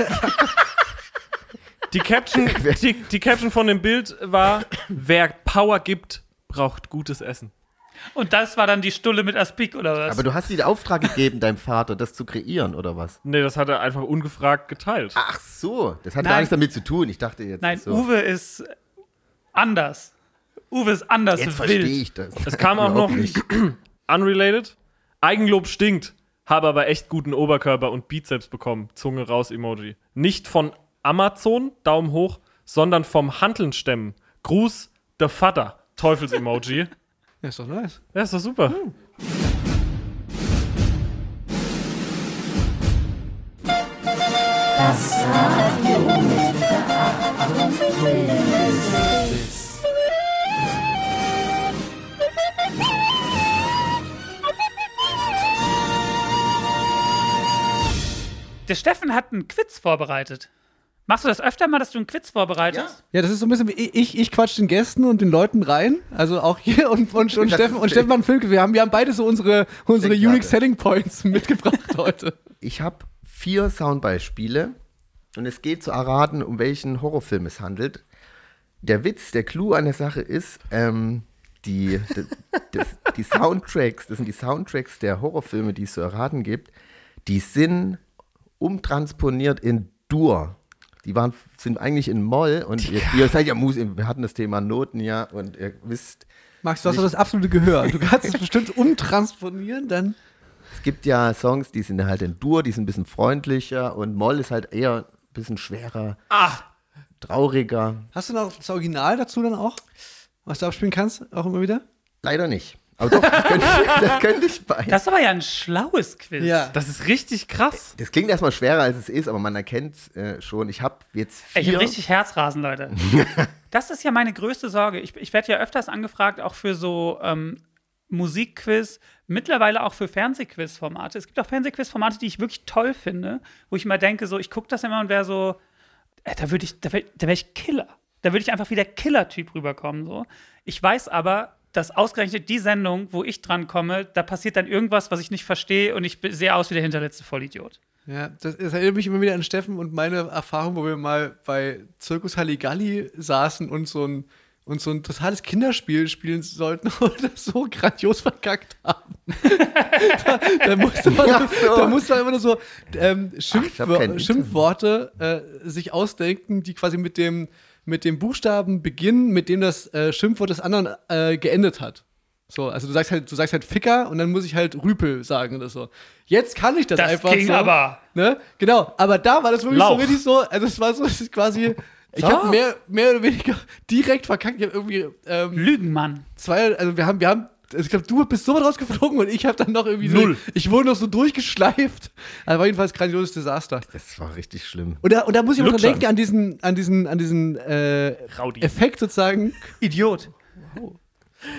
Die Caption, die, die Caption von dem Bild war: Wer Power gibt, braucht gutes Essen. Und das war dann die Stulle mit Aspik, oder was? Aber du hast dir den Auftrag gegeben, deinem Vater, das zu kreieren, oder was? Nee, das hat er einfach ungefragt geteilt. Ach so, das hat Nein. gar nichts damit zu tun. Ich dachte jetzt. Nein, so. Uwe ist anders. Uwe ist anders Jetzt verstehe wild. ich das. Es kam auch noch nicht. unrelated. Eigenlob stinkt. Habe aber echt guten Oberkörper und Bizeps bekommen. Zunge raus Emoji. Nicht von Amazon, Daumen hoch, sondern vom Hanteln stemmen. Gruß, der Vater. Teufels-Emoji. Ja, ist doch nice. Ja, ist doch super. Der Steffen hat einen Quiz vorbereitet. Machst du das öfter mal, dass du einen Quiz vorbereitest? Ja, das ist so ein bisschen wie ich, ich quatsch den Gästen und den Leuten rein. Also auch hier und, und, und Steffen und Stefan Filke. Wir haben, wir haben beide so unsere, unsere Unique. Selling Points mitgebracht heute. Ich habe vier Soundbeispiele und es geht zu erraten, um welchen Horrorfilm es handelt. Der Witz, der Clou an der Sache ist, ähm, die, das, die Soundtracks, das sind die Soundtracks der Horrorfilme, die es zu erraten gibt, die sind umtransponiert in Dur. Die waren, sind eigentlich in Moll und ihr, ihr seid ja Musik, wir hatten das Thema Noten ja und ihr wisst, Max, du hast doch das absolute Gehör. Du kannst es bestimmt umtransponieren, dann. Es gibt ja Songs, die sind halt in Dur, die sind ein bisschen freundlicher und Moll ist halt eher ein bisschen schwerer, Ah, trauriger. Hast du noch das Original dazu dann auch? Was du abspielen kannst, auch immer wieder? Leider nicht. Aber doch, das könnte, das könnte ich bei. Das, Das ist aber ja ein schlaues Quiz. das ist richtig krass. klingt erstmal schwerer, als es ist, aber man erkennt äh, schon. Ich habe jetzt Ey, Ich vier. habe richtig Herzrasen, Leute. das ist ja meine größte Sorge. Ich, ich werde ja öfters angefragt, auch für so ähm, Musikquiz, mittlerweile auch für Fernsehquiz-Formate. Es gibt auch Fernsehquiz-Formate, die ich wirklich toll finde, wo ich mal denke, so, ich gucke das immer und wäre so, äh, da würde ich, da wäre wär ich Killer. Da würde ich einfach wie der Killer-Typ rüberkommen. So. Ich weiß aber, dass ausgerechnet die Sendung, wo ich dran komme, da passiert dann irgendwas, was ich nicht verstehe und ich sehe aus wie der hinterletzte Vollidiot. Ja, das, das erinnert mich immer wieder an Steffen und meine Erfahrung, wo wir mal bei Zirkus Halligalli saßen und so ein, und so ein totales Kinderspiel spielen sollten und das so grandios verkackt haben. da, da, musste man, Ach so. da musste man immer nur so ähm, kein Internet. Schimpfworte äh, sich ausdenken, die quasi mit dem, mit dem Buchstaben beginnen, mit dem das äh, Schimpfwort des anderen äh, geendet hat. So, also du sagst halt, du sagst halt Ficker und dann muss ich halt Rüpel sagen oder so. Jetzt kann ich das, Das einfach ging so. aber. Ne? Genau, aber da war das wirklich Lauch. so richtig so, also es war so, es ist quasi, ich So. habe mehr, mehr oder weniger direkt verkackt. Ich habe irgendwie ähm, Lügenmann. zwei, also wir haben, wir haben, also ich glaube, du bist so weit rausgeflogen und ich habe dann noch irgendwie Null. so, ich wurde noch so durchgeschleift. Also war jedenfalls ein grandioses Desaster. Das war richtig schlimm. Und da, und da muss ich auch dran denken an diesen, an diesen, an diesen äh. Effekt sozusagen, Idiot.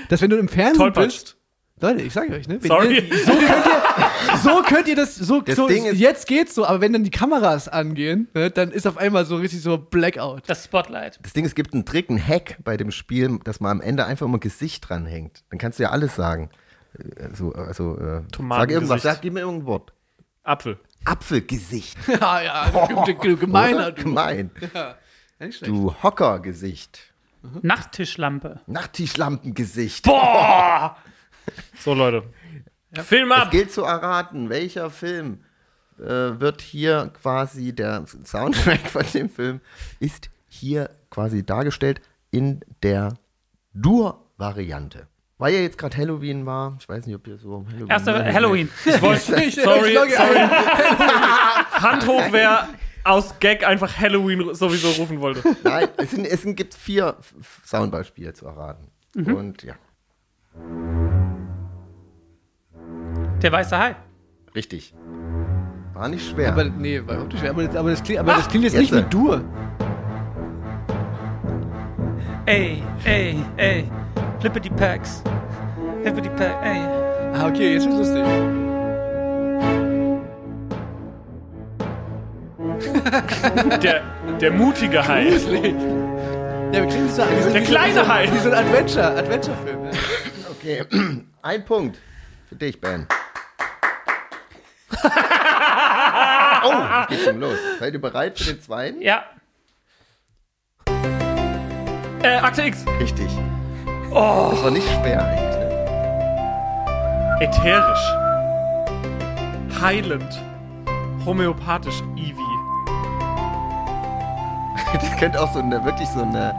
dass wenn du im Fernsehen Tollpatsch. bist. Leute, ich sage euch, ne? Sorry. Ihr, so, könnt ihr, so könnt ihr das, so, Das so Ding ist- jetzt geht's so, aber wenn dann die Kameras angehen, ne, dann ist auf einmal so richtig so Blackout. Das Spotlight. Das Ding, es gibt einen Trick, einen Hack bei dem Spiel, dass man am Ende einfach immer Gesicht dranhängt. Dann kannst du ja alles sagen. Äh, So, also, äh, sag irgendwas, sag, gib mir irgendein Wort. Apfel. Apfelgesicht. ja, ja, du gemeiner, du. Gemein. Ja. Du Hockergesicht. Nachttischlampe. Nachttischlampengesicht. Boah! So, Leute. Film Es ab! gilt zu erraten, welcher Film äh, wird hier quasi, der Soundtrack von dem Film ist hier quasi dargestellt in der Dur-Variante. Weil ja jetzt gerade Halloween war, ich weiß nicht, ob ihr so Halloween. Erster Halloween. Ich wollte, sorry, sorry. Hand hoch, wer aus Gag einfach Halloween sowieso rufen wollte. Nein, es, sind, es gibt vier Soundbeispiele zu erraten. Und ja, Der weiße Hai. richtig. War nicht schwer. Aber nee, war überhaupt nicht schwer. Aber, das- aber, das, klingt, aber das klingt jetzt, jetzt. nicht wie Dur. Ey, ey, ey. Flippity Packs. Flippity Pack, ey. Ah, okay, jetzt ist lustig. Der, der mutige Hai. Gruselig. Ja, wir so wie so- Der kleine Hai. Wie so ein Adventure, Adventure-Film. Ja. okay, ein Punkt für dich, Ben. Oh, es geht schon los. Seid ihr bereit für den zweiten? Ja. Äh, Akte X. Richtig. Oh. Das war nicht schwer eigentlich. Ne? Ätherisch. Heilend. Homöopathisch. Eevee. Das könnte auch so eine, wirklich so eine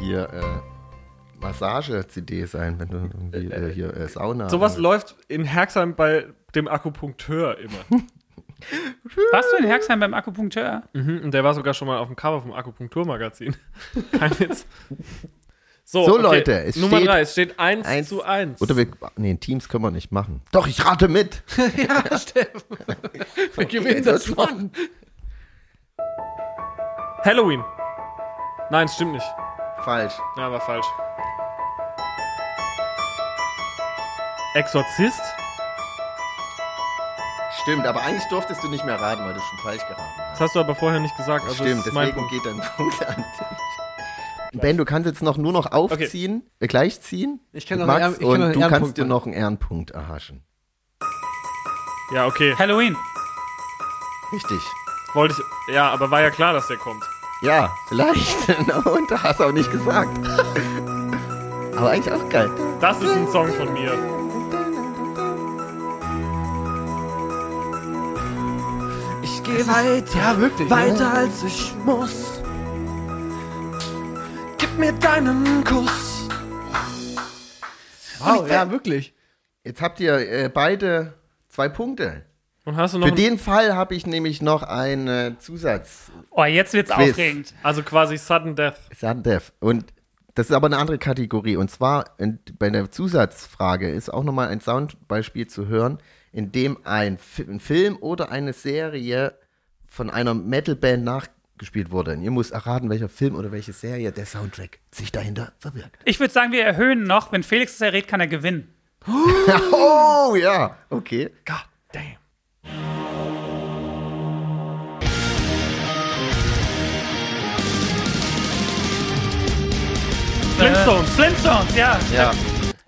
hier äh, Massage-CD sein, wenn du irgendwie äh, hier äh, Sauna. Sowas äh, läuft in Herxheim bei dem Akupunkteur immer. Warst du in Herxheim beim Akupunkteur? mhm, und der war sogar schon mal auf dem Cover vom Akupunkturmagazin. Kein Witz. So, Leute, es Nummer steht 3, es steht 1 eins- zu 1. Oder wir, nee, Teams können wir nicht machen. Doch, ich rate mit. ja, Steffen. Wir gewinnen das schon. Halloween. Nein, es stimmt nicht. Falsch. Ja, war falsch. Exorzist? Stimmt, aber eigentlich durftest du nicht mehr raten, weil du schon falsch geraten hast. Das hast du aber vorher nicht gesagt. Also Stimmt, das ist mein deswegen Punkt. geht dein Punkt an dich. Ben, du kannst jetzt noch nur noch aufziehen, äh, gleich ziehen. Ich kann noch einen Max Ehren- ich kann noch und einen du kannst Ehrenpunkt dir machen. noch einen Ehrenpunkt erhaschen. Ja, okay. Halloween. Richtig. Wollte ich. Ja, aber war ja klar, dass der kommt. Ja, vielleicht. und da hast du auch nicht gesagt. aber eigentlich auch geil. Das ist ein Song von mir. Gehe weiter, Ja, wirklich. weiter als ich muss. Gib mir deinen Kuss. Wow, ja, wirklich. Jetzt habt ihr äh, beide zwei Punkte. Und hast du noch. Für den Fall habe ich nämlich noch einen Zusatz. Oh, jetzt wird's Quiz. aufregend. also quasi Sudden Death. Sudden Death. Und das ist aber eine andere Kategorie. Und zwar in, bei der Zusatzfrage ist auch nochmal ein Soundbeispiel zu hören, in dem ein, ein Film oder eine Serie von einer Metalband nachgespielt wurde. Und ihr müsst erraten, welcher Film oder welche Serie der Soundtrack sich dahinter verbirgt. Ich würde sagen, wir erhöhen noch. Wenn Felix es errät, kann er gewinnen. Oh ja, okay. God damn. Flintstones. Äh, Flintstones, ja. Ja,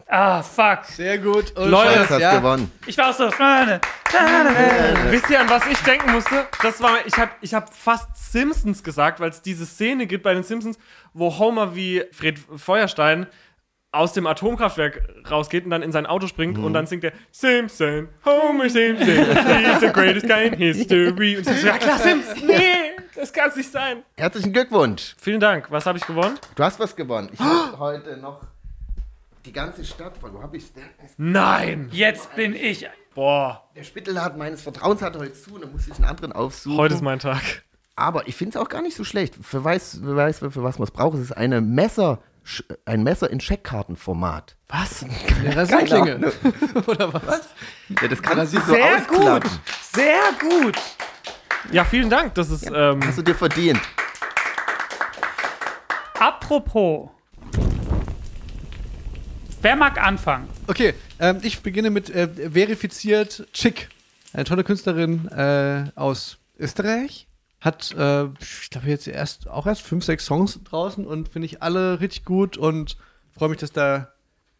Ah, fuck. Sehr gut. Und Leute, hat ja. gewonnen. Ich war auch so. Wisst ihr, an was ich denken musste? Das war, ich habe ich hab fast Simpsons gesagt, weil es diese Szene gibt bei den Simpsons, wo Homer wie Fred Feuerstein aus dem Atomkraftwerk rausgeht und dann in sein Auto springt und dann singt er Simpson, Homer Simpson, he's the greatest guy in history. Und ich so, ja klar, Simpson, nee, das kann es nicht sein. Herzlichen Glückwunsch. Vielen Dank. Was habe ich gewonnen? Du hast was gewonnen. Ich habe heute noch die ganze Stadt voll. Wo habe ich denn? Nein. Jetzt bin ich. Boah, Der Spittelladen meines Vertrauens hat heute zu, dann muss ich einen anderen aufsuchen. heute ist mein Tag. Aber ich finde es auch gar nicht so schlecht. Für weiß, für, weiß, für was man es braucht, es ist eine Messer, ein Messer in Scheckkartenformat. Was? Eine Rasierklinge. Oder was? Ja, das kannst du so Sehr ausklappen. gut. Sehr gut. Ja, vielen Dank. Das ist, ähm, Hast du dir verdient. Apropos. Wer mag anfangen? Okay, ähm, ich beginne mit äh, verifiziert Chick. Eine tolle Künstlerin äh, aus Österreich. Hat, äh, ich glaube, jetzt erst auch erst fünf, sechs Songs draußen und finde ich alle richtig gut und freue mich, dass da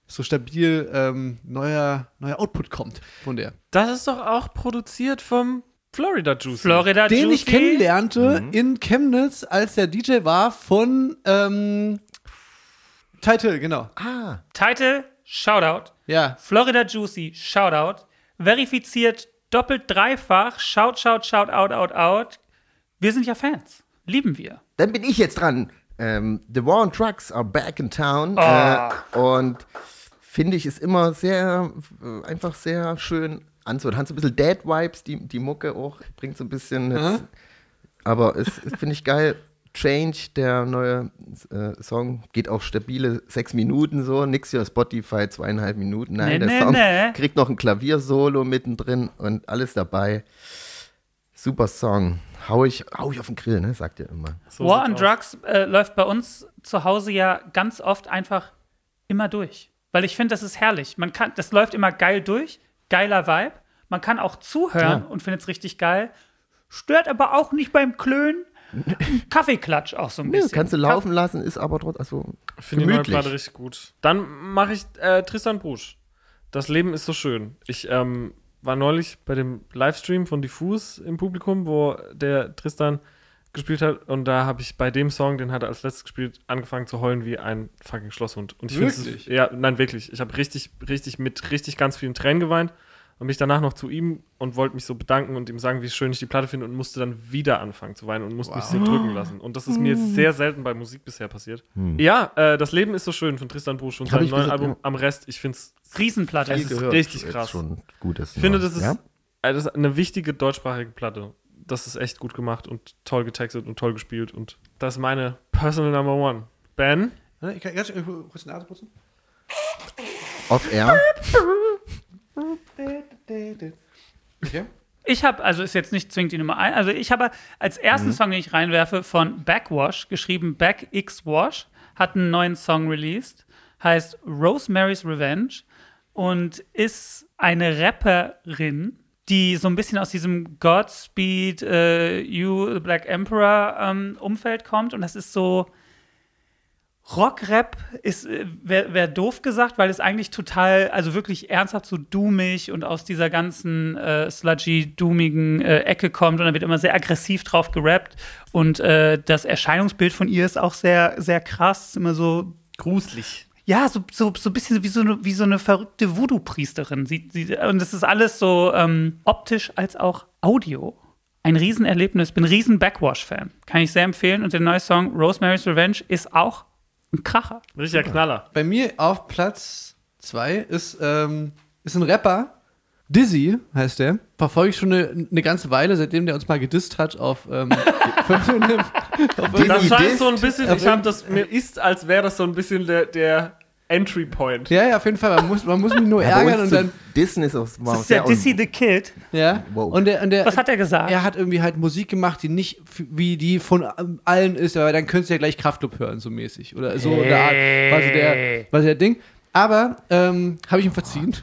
so stabil ähm, neuer, neuer Output kommt von der. das ist doch auch produziert vom Florida Juice. Florida Den Juicy. ich kennenlernte in Chemnitz, als der DJ war von ähm, Title, genau. Ah, Title, Shoutout. Ja. Florida Juicy, Shoutout. Verifiziert doppelt dreifach, Shout, Shout, Shout, Out, Out, Out. Wir sind ja Fans. Lieben wir. dann bin ich jetzt dran. Ähm, The War on Trucks are back in town. Ah. Äh, und finde ich, ist immer sehr, äh, einfach sehr schön anzuhören. Hat so ein bisschen Dead-Vibes, die, die Mucke auch, bringt so ein bisschen. Jetzt, aber es finde ich geil. Change, der neue äh, Song, geht auch stabile sechs Minuten so. Nix hier Spotify, zweieinhalb Minuten. Nein, Nee, der nee, Song nee. kriegt noch ein Klaviersolo mittendrin und alles dabei. Super Song. Hau ich, hau ich auf den Grill, ne? Sagt ihr immer. So War on. Drugs äh, läuft bei uns zu Hause ja ganz oft einfach immer durch. Weil ich finde, das ist herrlich. Man kann, das läuft immer geil durch, geiler Vibe. Man kann auch zuhören Ja. und findet es richtig geil. Stört aber auch nicht beim Klönen. Kaffeeklatsch auch so ein bisschen. kannst du laufen lassen, ist aber trotzdem, also Finde gemütlich. Platte richtig gut. Dann mache ich äh, Tristan Brusch. Das Leben ist so schön. Ich ähm, war neulich bei dem Livestream von Diffus im Publikum, wo der Tristan gespielt hat. Und da habe ich bei dem Song, den hat er als letztes gespielt, angefangen zu heulen wie ein fucking Schlosshund. Und ich finde es. Ja, nein, wirklich. Ich habe richtig, richtig mit richtig ganz vielen Tränen geweint. Und mich danach noch zu ihm und wollte mich so bedanken und ihm sagen, wie schön ich die Platte finde und musste dann wieder anfangen zu weinen und musste mich sehr drücken lassen. Und das ist mir sehr selten bei Musik bisher passiert. Ja, äh, das Leben ist so schön von Tristan Brusch und seinem neuen Album am Rest. Ich finde es Riesenplatte. Es ist richtig Jetzt krass. Schon gutes ich finde, das ist, ja? äh, das ist eine wichtige deutschsprachige Platte. Das ist echt gut gemacht und toll getextet und toll gespielt. Und das ist meine Personal Number One. Ben? Ich kann ganz kurz die Nase putzen. Off Air. Okay. Ich habe, also ist jetzt nicht zwingend die Nummer 1, also ich habe als ersten Song, den ich reinwerfe, von Backwash, geschrieben Back X Wash, hat einen neuen Song released, heißt Rosemary's Revenge und ist eine Rapperin, die so ein bisschen aus diesem Godspeed, äh, You, the Black Emperor ähm, Umfeld kommt. Und das ist so, Rockrap ist, äh, wäre wär doof gesagt, weil es eigentlich total, also wirklich ernsthaft so doomig und aus dieser ganzen äh, sludgy, doomigen äh, Ecke kommt und da wird immer sehr aggressiv drauf gerappt und äh, das Erscheinungsbild von ihr ist auch sehr, sehr krass, immer so Gruselig. ja, so, so, so ein bisschen wie so eine, wie so eine verrückte Voodoo-Priesterin. Sie, sie, und das ist alles so ähm, optisch als auch Audio. Ein Riesenerlebnis. Bin ein riesen Backwash-Fan. Kann ich sehr empfehlen. Und der neue Song Rosemary's Revenge ist auch ein Kracher. Richtiger Knaller. Bei mir auf Platz 2 ist, ähm, ist ein Rapper. Dizzy heißt der. Verfolge ich schon eine, eine ganze Weile, seitdem der uns mal gedisst hat auf. Ähm, auf Das scheint so ein bisschen, ich habe das, mir ist, als wäre das so ein bisschen der, der Entry Point. ja, ja, auf jeden Fall. Man muss, man muss mich nur Ja, ärgern und dann. zu Dissen ist auch Das ist der Dizzy the Kid. Ja. Wow. Und der, und der, Was hat er gesagt? Er hat irgendwie halt Musik gemacht, die nicht wie die von allen ist, aber dann könntest du ja gleich Kraftclub hören, so mäßig. Oder so in der Art. War so der, war so der Ding. Aber ähm, habe ich ihm verziehen.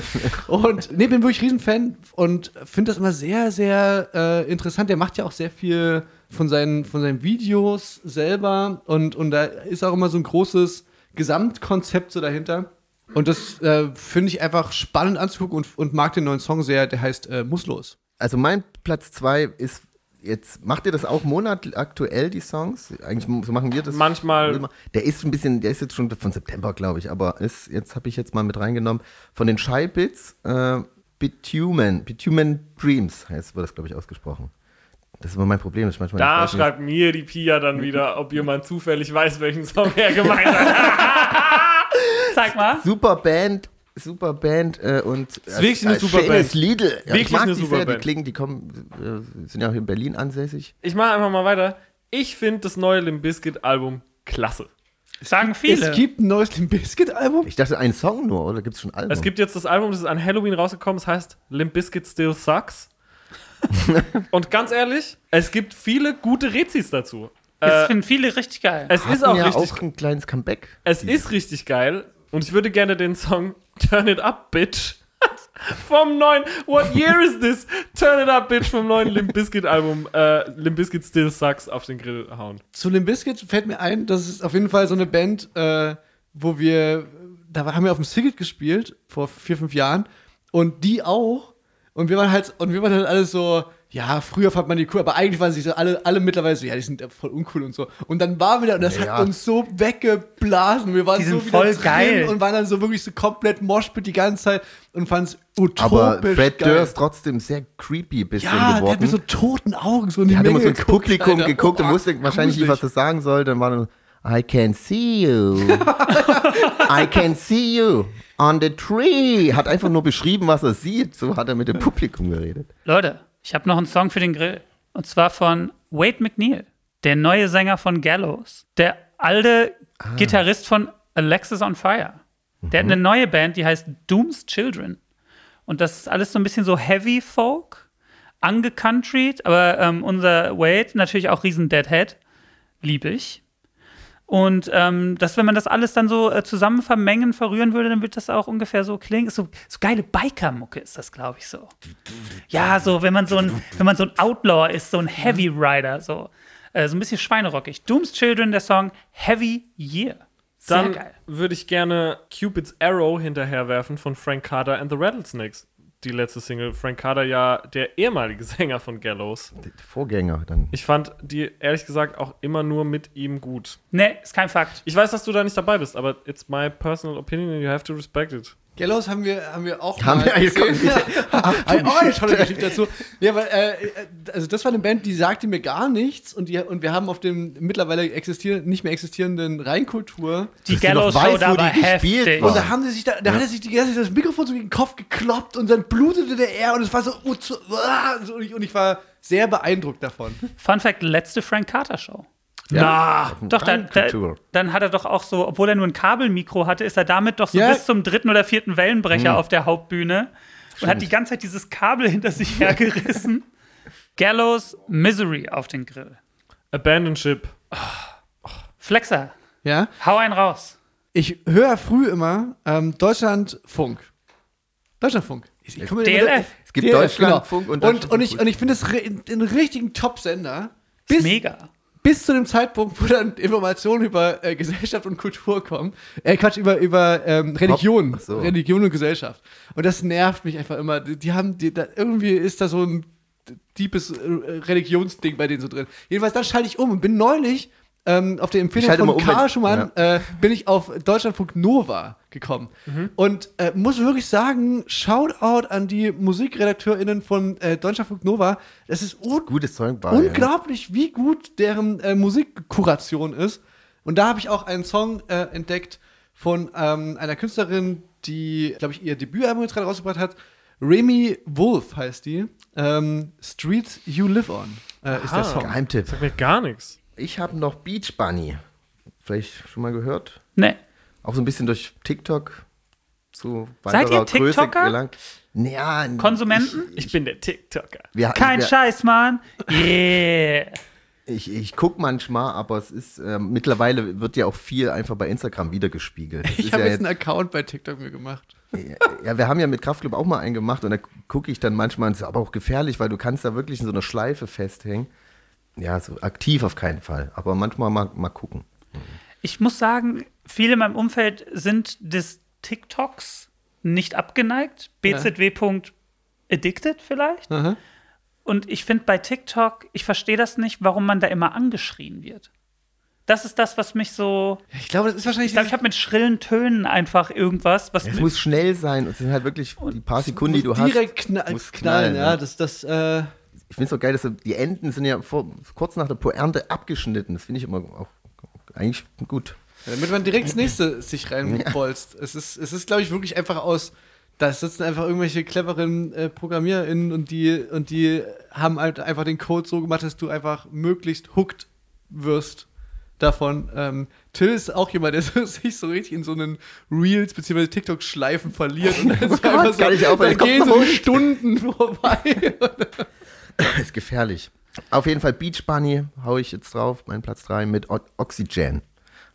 und nee, bin wirklich Riesenfan und finde das immer sehr, sehr äh, interessant. Der macht ja auch sehr viel von seinen, von seinen Videos selber und, und da ist auch immer so ein großes Gesamtkonzept so dahinter. Und das äh, finde ich einfach spannend anzugucken und, und mag den neuen Song sehr, der heißt äh, Muss los. Also mein Platz zwei ist jetzt, macht ihr das auch monat aktuell, die Songs? Eigentlich so machen wir das. Manchmal-. Der ist ein bisschen, der ist jetzt schon von September, glaube ich, aber ist, jetzt habe ich jetzt mal mit reingenommen. Von den Shy Bits, äh, Bitumen, Bitumen Dreams heißt, wird das, glaube ich, ausgesprochen. Das ist immer mein Problem. Ich manchmal Da schreibt mir die Pia dann wieder, ob jemand zufällig weiß, welchen Song er gemeint hat. Zeig mal. Super Band, super Band äh, und ist wirklich eine super Shanes Band. Lidl. Ja, Wirklich ich mag eine die super sehr, die Band. klingen, die kommen, äh, sind ja auch in Berlin ansässig. Ich mache einfach mal weiter. Ich finde das neue Limp Bizkit Album klasse. Sagen viele. Es gibt ein neues Limp Bizkit Album. Ich dachte, ein Song nur, oder gibt es schon Album? Es gibt jetzt das Album, das ist an Halloween rausgekommen, das heißt Limp Bizkit Still Sucks. Und ganz ehrlich, es gibt viele gute Rezis dazu. Das Äh, finden viele richtig geil. es Hatten ist auch ja richtig, auch ein kleines Comeback. es ist richtig geil. Und ich würde gerne den Song Turn It Up, Bitch vom neuen What Year is this? Turn It Up, Bitch vom neuen Limp Bizkit Album äh, Limp Bizkit Still Sucks auf den Grill hauen. Zu Limp Bizkit fällt mir ein, das ist auf jeden Fall so eine Band, äh, wo wir, da haben wir auf dem Siget gespielt vor vier, fünf Jahren und die auch. Und wir waren halt, und wir waren halt alles so, ja, früher fand man die cool, aber eigentlich waren sie so alle, alle mittlerweile so, ja, die sind ja voll uncool und so. Und dann waren wir da und das Ja. hat uns so weggeblasen. Wir waren Die so voll geil. und waren dann so wirklich so komplett Moshpit die ganze Zeit und fanden es utopisch Aber Fred geil. Durst trotzdem sehr creepy bisschen ja, der geworden. hat mit so toten Augen so in die Die hat immer so ins Publikum Alter. geguckt und Oh, wusste wahrscheinlich nicht, was er sagen soll. Dann war nur, I can see you. I can see you on the tree. Hat einfach nur beschrieben, was er sieht. So hat er mit dem Publikum geredet. Leute, ich habe noch einen Song für den Grill. Und zwar von Wade McNeil, der neue Sänger von Gallows. Der alte Ah. Gitarrist von Alexis on Fire. Der hat Mhm. eine neue Band, die heißt Doom's Children. Und das ist alles so ein bisschen so Heavy Folk, angecountryt, aber ähm, unser Wade natürlich auch riesen Deadhead. Liebe ich. Und ähm, dass, wenn man das alles dann so äh, zusammen vermengen, verrühren würde, dann wird das auch ungefähr so klingen. Ist so, so geile Biker-Mucke ist das, glaube ich, so. Ja, so, wenn man so ein, wenn man so ein Outlaw ist, so ein Heavy Rider, so. Äh, so ein bisschen schweinerockig. Doom's Children, der Song Heavy Year. Sehr Dann würde ich gerne Cupid's Arrow hinterherwerfen von Frank Carter and the Rattlesnakes. Die letzte Single. Frank Carter ja der ehemalige Sänger von Gallows. Der Vorgänger dann. Ich fand die ehrlich gesagt auch immer nur mit ihm gut. Nee, ist kein Fakt. Ich weiß, dass du da nicht dabei bist, aber it's my personal opinion and you have to respect it. Gallows haben wir, haben wir auch Haben mal wir gesehen. Ein- oh, eine tolle Geschichte dazu. Ja, weil, äh, äh, also das war eine Band, die sagte mir gar nichts und, die, und wir haben auf dem mittlerweile existieren, nicht mehr existierenden Rheinkultur Die Gallows-Show weißt, da war gespielt heftig. Und da haben sie sich da, da hat er sich die ganze Zeit das Mikrofon so gegen den Kopf gekloppt und dann blutete der er und es war uh, uh, so und, ich, und ich war sehr beeindruckt davon. Fun Fact: letzte Frank Carter Show. Ja, Doch, dann, dann, hat er doch auch so, obwohl er nur ein Kabelmikro hatte, ist er damit doch so Ja. bis zum dritten oder vierten Wellenbrecher Hm. auf der Hauptbühne und hat die ganze Zeit dieses Kabel hinter sich hergerissen. Gallows Misery auf den Grill. Abandon Ship. Flexer, Ja, hau einen raus. ich höre früh immer ähm, Deutschlandfunk. Deutschlandfunk. Ich, ich komme mir immer- DLF. Es gibt DLF, Deutschlandfunk genau. und und, und ich, Deutschlandfunk. und ich finde es einen richtigen Top-Sender. Bis, Mega. Bis zu dem Zeitpunkt, wo dann Informationen über äh, Gesellschaft und Kultur kommen. Äh, Quatsch, über, über ähm, Religion. Ach so. Religion und Gesellschaft. Und das nervt mich einfach immer. Die, die haben, die, da, irgendwie ist da so ein deepes äh, Religionsding bei denen so drin. Jedenfalls, dann schalte ich um und bin neulich ähm, auf der Empfehlung schalte von um, Karl Schumann äh, bin ich auf Deutschlandfunk Nova gekommen. Und äh, muss wirklich sagen, Shoutout an die MusikredakteurInnen von äh, Deutschlandfunk Nova. Das ist un Gutes Zeug unglaublich, wie gut deren äh, Musikkuration ist. Und da habe ich auch einen Song äh, entdeckt von ähm, einer Künstlerin, die, glaube ich, ihr Debütalbum jetzt gerade rausgebracht hat. Remy Wolf heißt die. Ähm, Streets You Live On äh, ist der. Song. Geheimtipp. Sagt mir gar nichts. Ich habe noch Beach Bunny. Vielleicht schon mal gehört. Nee. Auch so ein bisschen durch TikTok zu Seid weiterer ihr Größe TikToker? gelangt. Ja, Konsumenten? Ich bin der TikToker. wir, Kein wir, Scheiß, Mann. Yeah. Ich, ich gucke manchmal, aber es ist äh, mittlerweile wird ja auch viel einfach bei Instagram wiedergespiegelt. Das Ich habe ja jetzt einen Account bei TikTok mir gemacht. Ja, wir haben ja mit Kraftclub auch mal einen gemacht und da gucke ich dann manchmal, das ist aber auch gefährlich, weil du kannst da wirklich in so einer Schleife festhängen. Ja, so aktiv auf keinen Fall, aber manchmal mal, mal gucken. Ich muss sagen, viele in meinem Umfeld sind des TikToks nicht abgeneigt. bzw.addicted vielleicht. Aha. Und ich finde bei TikTok, ich verstehe das nicht, warum man da immer angeschrien wird. Das ist das, was mich so. Ich glaube, das ist wahrscheinlich. Ich glaube, ich habe mit schrillen Tönen einfach irgendwas, was. Es muss schnell sein und es sind halt wirklich die paar Sekunden, die du hast. direkt knall, muss knallen, knallen, ja. ja. Das, das, äh, Ich finde es so geil, dass die Enden sind ja vor, kurz nach der Poernte abgeschnitten. Das finde ich immer auch eigentlich gut. damit man direkt ins nächste sich reinbolzt. Es ist, es ist glaube ich, wirklich einfach aus. Da sitzen einfach irgendwelche cleveren äh, ProgrammierInnen und die, und die haben halt einfach den Code so gemacht, dass du einfach möglichst hooked wirst davon. Ähm, Till ist auch jemand, der sich so richtig in so einen Reels bzw. TikTok-Schleifen verliert. Und dann, ist Gott, einfach so, kann ich dann jetzt gehen so Stunden vorbei. ist gefährlich. Auf jeden Fall Beach Bunny hau ich jetzt drauf, mein Platz 3 mit O Oxygen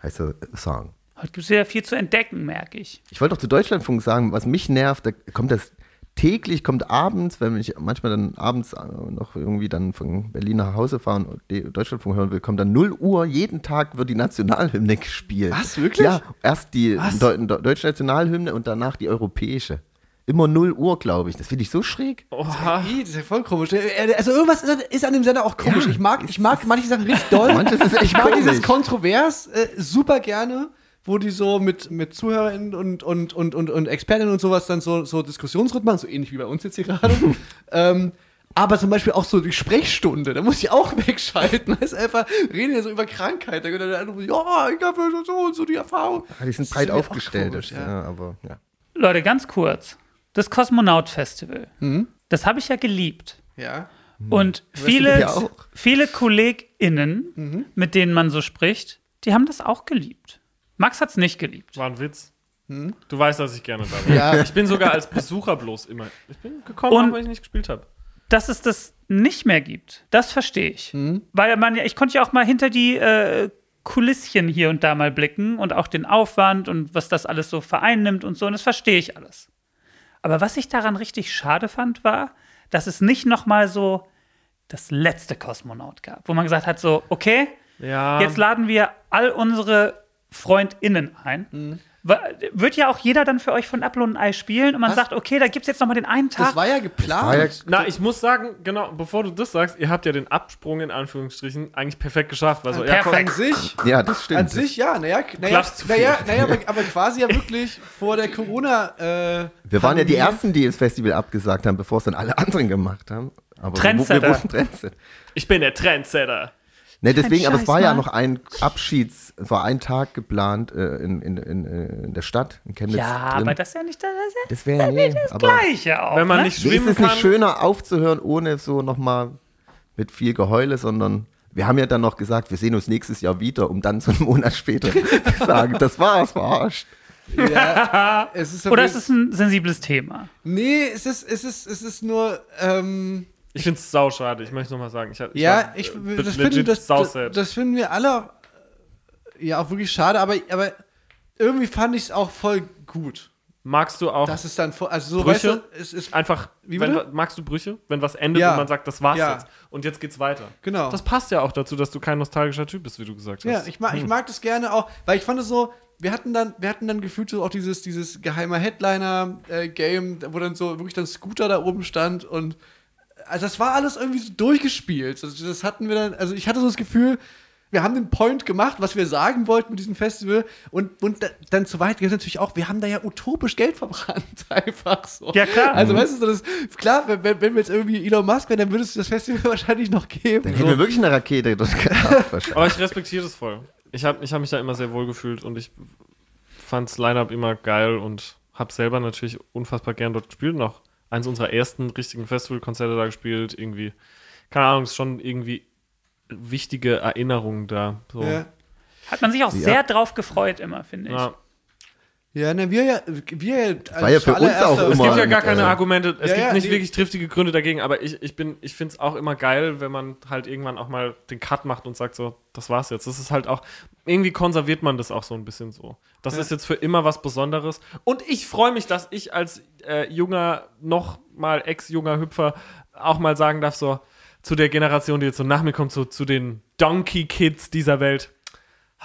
heißt der Song. Heute gibt es ja viel zu entdecken, merke ich. Ich wollte doch zu Deutschlandfunk sagen, was mich nervt, da kommt das täglich, kommt abends, wenn ich manchmal dann abends äh, noch irgendwie dann von Berlin nach Hause fahren und Deutschlandfunk hören will, kommt dann 0 Uhr, jeden Tag wird die Nationalhymne gespielt. Was, wirklich? Ja, erst die? Deu Deu- deutsche Nationalhymne und danach die europäische. Immer 0 Uhr, glaube ich. Das finde ich so schräg. Oha. Das ist ja voll komisch. Äh, Also irgendwas ist an, ist an dem Sender auch komisch. Ja, ich mag, ich mag manche Sachen richtig doll. Manches ist echt ich mag dieses komisch. Kontrovers äh, super gerne, wo die so mit, mit ZuhörerInnen und, und, und, und, und Expertinnen und sowas dann so, so Diskussionsrunden machen, so ähnlich wie bei uns jetzt hier gerade. ähm, aber zum Beispiel auch so die Sprechstunde, da muss ich auch wegschalten. Das ist einfach, reden ja so über Krankheit. Da geht der andere so, ja, ich habe ja so und so die Erfahrung. Ja, die sind breit aufgestellt. komisch, ja. ja. aber ja. Leute, ganz kurz. Das Kosmonaut-Festival. Mhm. Das habe ich ja geliebt. Ja. Und du viele, viele KollegInnen, Mhm. mit denen man so spricht, die haben das auch geliebt. Max hat es nicht geliebt. War ein Witz. Du weißt, dass ich gerne da war. Ja. Ich bin sogar als Besucher bloß immer. Ich bin gekommen, Und- aber ich nicht gespielt habe. Dass es das nicht mehr gibt, das verstehe ich. Mhm. Weil man ja, ich konnte ja auch mal hinter die äh, Kulisschen hier und da mal blicken und auch den Aufwand und was das alles so vereinnimmt und so, und das verstehe ich alles. Aber was ich daran richtig schade fand, war, dass es nicht noch mal so das letzte Kosmonaut gab, wo man gesagt hat, so, okay, Ja. Jetzt laden wir all unsere FreundInnen ein. Wa- Wird ja auch jeder dann für euch von Apple und Ei spielen und man Was? sagt, okay, da gibt es jetzt noch mal den einen Tag. Das war ja geplant. war ja- Na, ich muss sagen, genau, bevor du das sagst, ihr habt ja den Absprung in Anführungsstrichen eigentlich perfekt geschafft. Also, ja, Perfekt. An sich, ja, das stimmt. An sich ja, naja, naja, naja, naja aber, aber quasi ja wirklich vor der Corona. Äh, wir waren ja die. Ersten, die das Festival abgesagt haben, bevor es dann alle anderen gemacht haben. Aber Trendsetter. Wir, wir Trendsetter. Ich bin der Trendsetter. Ne, deswegen, aber es war ja noch ein Abschieds, es war ein Tag geplant äh, in, in, in, äh, in der Stadt, in Chemnitz. ja, drin. aber das ist ja nicht das, das wäre nee, das aber Gleiche auch. Wenn man ne? nicht nee, ist schwimmen es nicht schöner aufzuhören, ohne so nochmal mit viel Geheule, sondern wir haben ja dann noch gesagt, wir sehen uns nächstes Jahr wieder, um dann so einen Monat später zu sagen, das war's, verarscht. Ja, es ist Oder ist es ein sensibles Thema? Nee, es ist, es ist, es ist nur. Ähm, Ich finde es sauschade, ich möchte nochmal sagen. Ich, ich ja, war, ich, äh, das, finden, das, das, finden wir alle äh, ja auch wirklich schade, aber, aber irgendwie fand ich es auch voll gut. Magst du auch Das ist dann voll, also so Brüche? weißt du, es ist einfach, Wie wenn, bitte? magst du Brüche? Wenn was endet Ja. und man sagt, das war's Ja. jetzt. Und jetzt geht's weiter. genau. Das passt ja auch dazu, dass du kein nostalgischer Typ bist, wie du gesagt hast. Ja, ich mag, ich mag das gerne auch, weil ich fand es so, wir hatten dann, wir hatten dann gefühlt so auch dieses, dieses geheime Headliner-Game, wo dann so wirklich dann Scooter da oben stand und also das war alles irgendwie so durchgespielt. Also das hatten wir dann, also ich hatte so das Gefühl, wir haben den Point gemacht, was wir sagen wollten mit diesem Festival und, und da, dann zu weit geht es natürlich auch, wir haben da ja utopisch Geld verbrannt, einfach so. Ja, klar. Also weißt du, so das, klar, wenn, wenn wir jetzt irgendwie Elon Musk wären, dann würde es das Festival wahrscheinlich noch geben. Dann So. hätten wir wirklich eine Rakete gehabt. Aber ich respektiere das voll. Ich habe ich hab mich da immer sehr wohl gefühlt und ich fand's Line-Up immer geil und habe selber natürlich unfassbar gern dort gespielt und auch eins unserer ersten richtigen Festivalkonzerte da gespielt. Irgendwie, keine Ahnung, ist schon irgendwie wichtige Erinnerungen da. So. Ja. Hat man sich auch Ja. sehr drauf gefreut immer, finde ich. Ja. Ja, ne, wir ja, wir war ja für uns auch Es immer- gibt ja gar keine äh, Argumente, es Ja, gibt ja, nicht wirklich triftige Gründe dagegen, aber ich, ich bin, ich finde es auch immer geil, wenn man halt irgendwann auch mal den Cut macht und sagt so, das war's jetzt. Das ist halt auch, irgendwie konserviert man das auch so ein bisschen so. Das Ja. ist jetzt für immer was Besonderes. Und ich freue mich, dass ich als äh, junger, noch mal ex-junger Hüpfer auch mal sagen darf, so zu der Generation, die jetzt so nach mir kommt, so zu den Donkey Kids dieser Welt.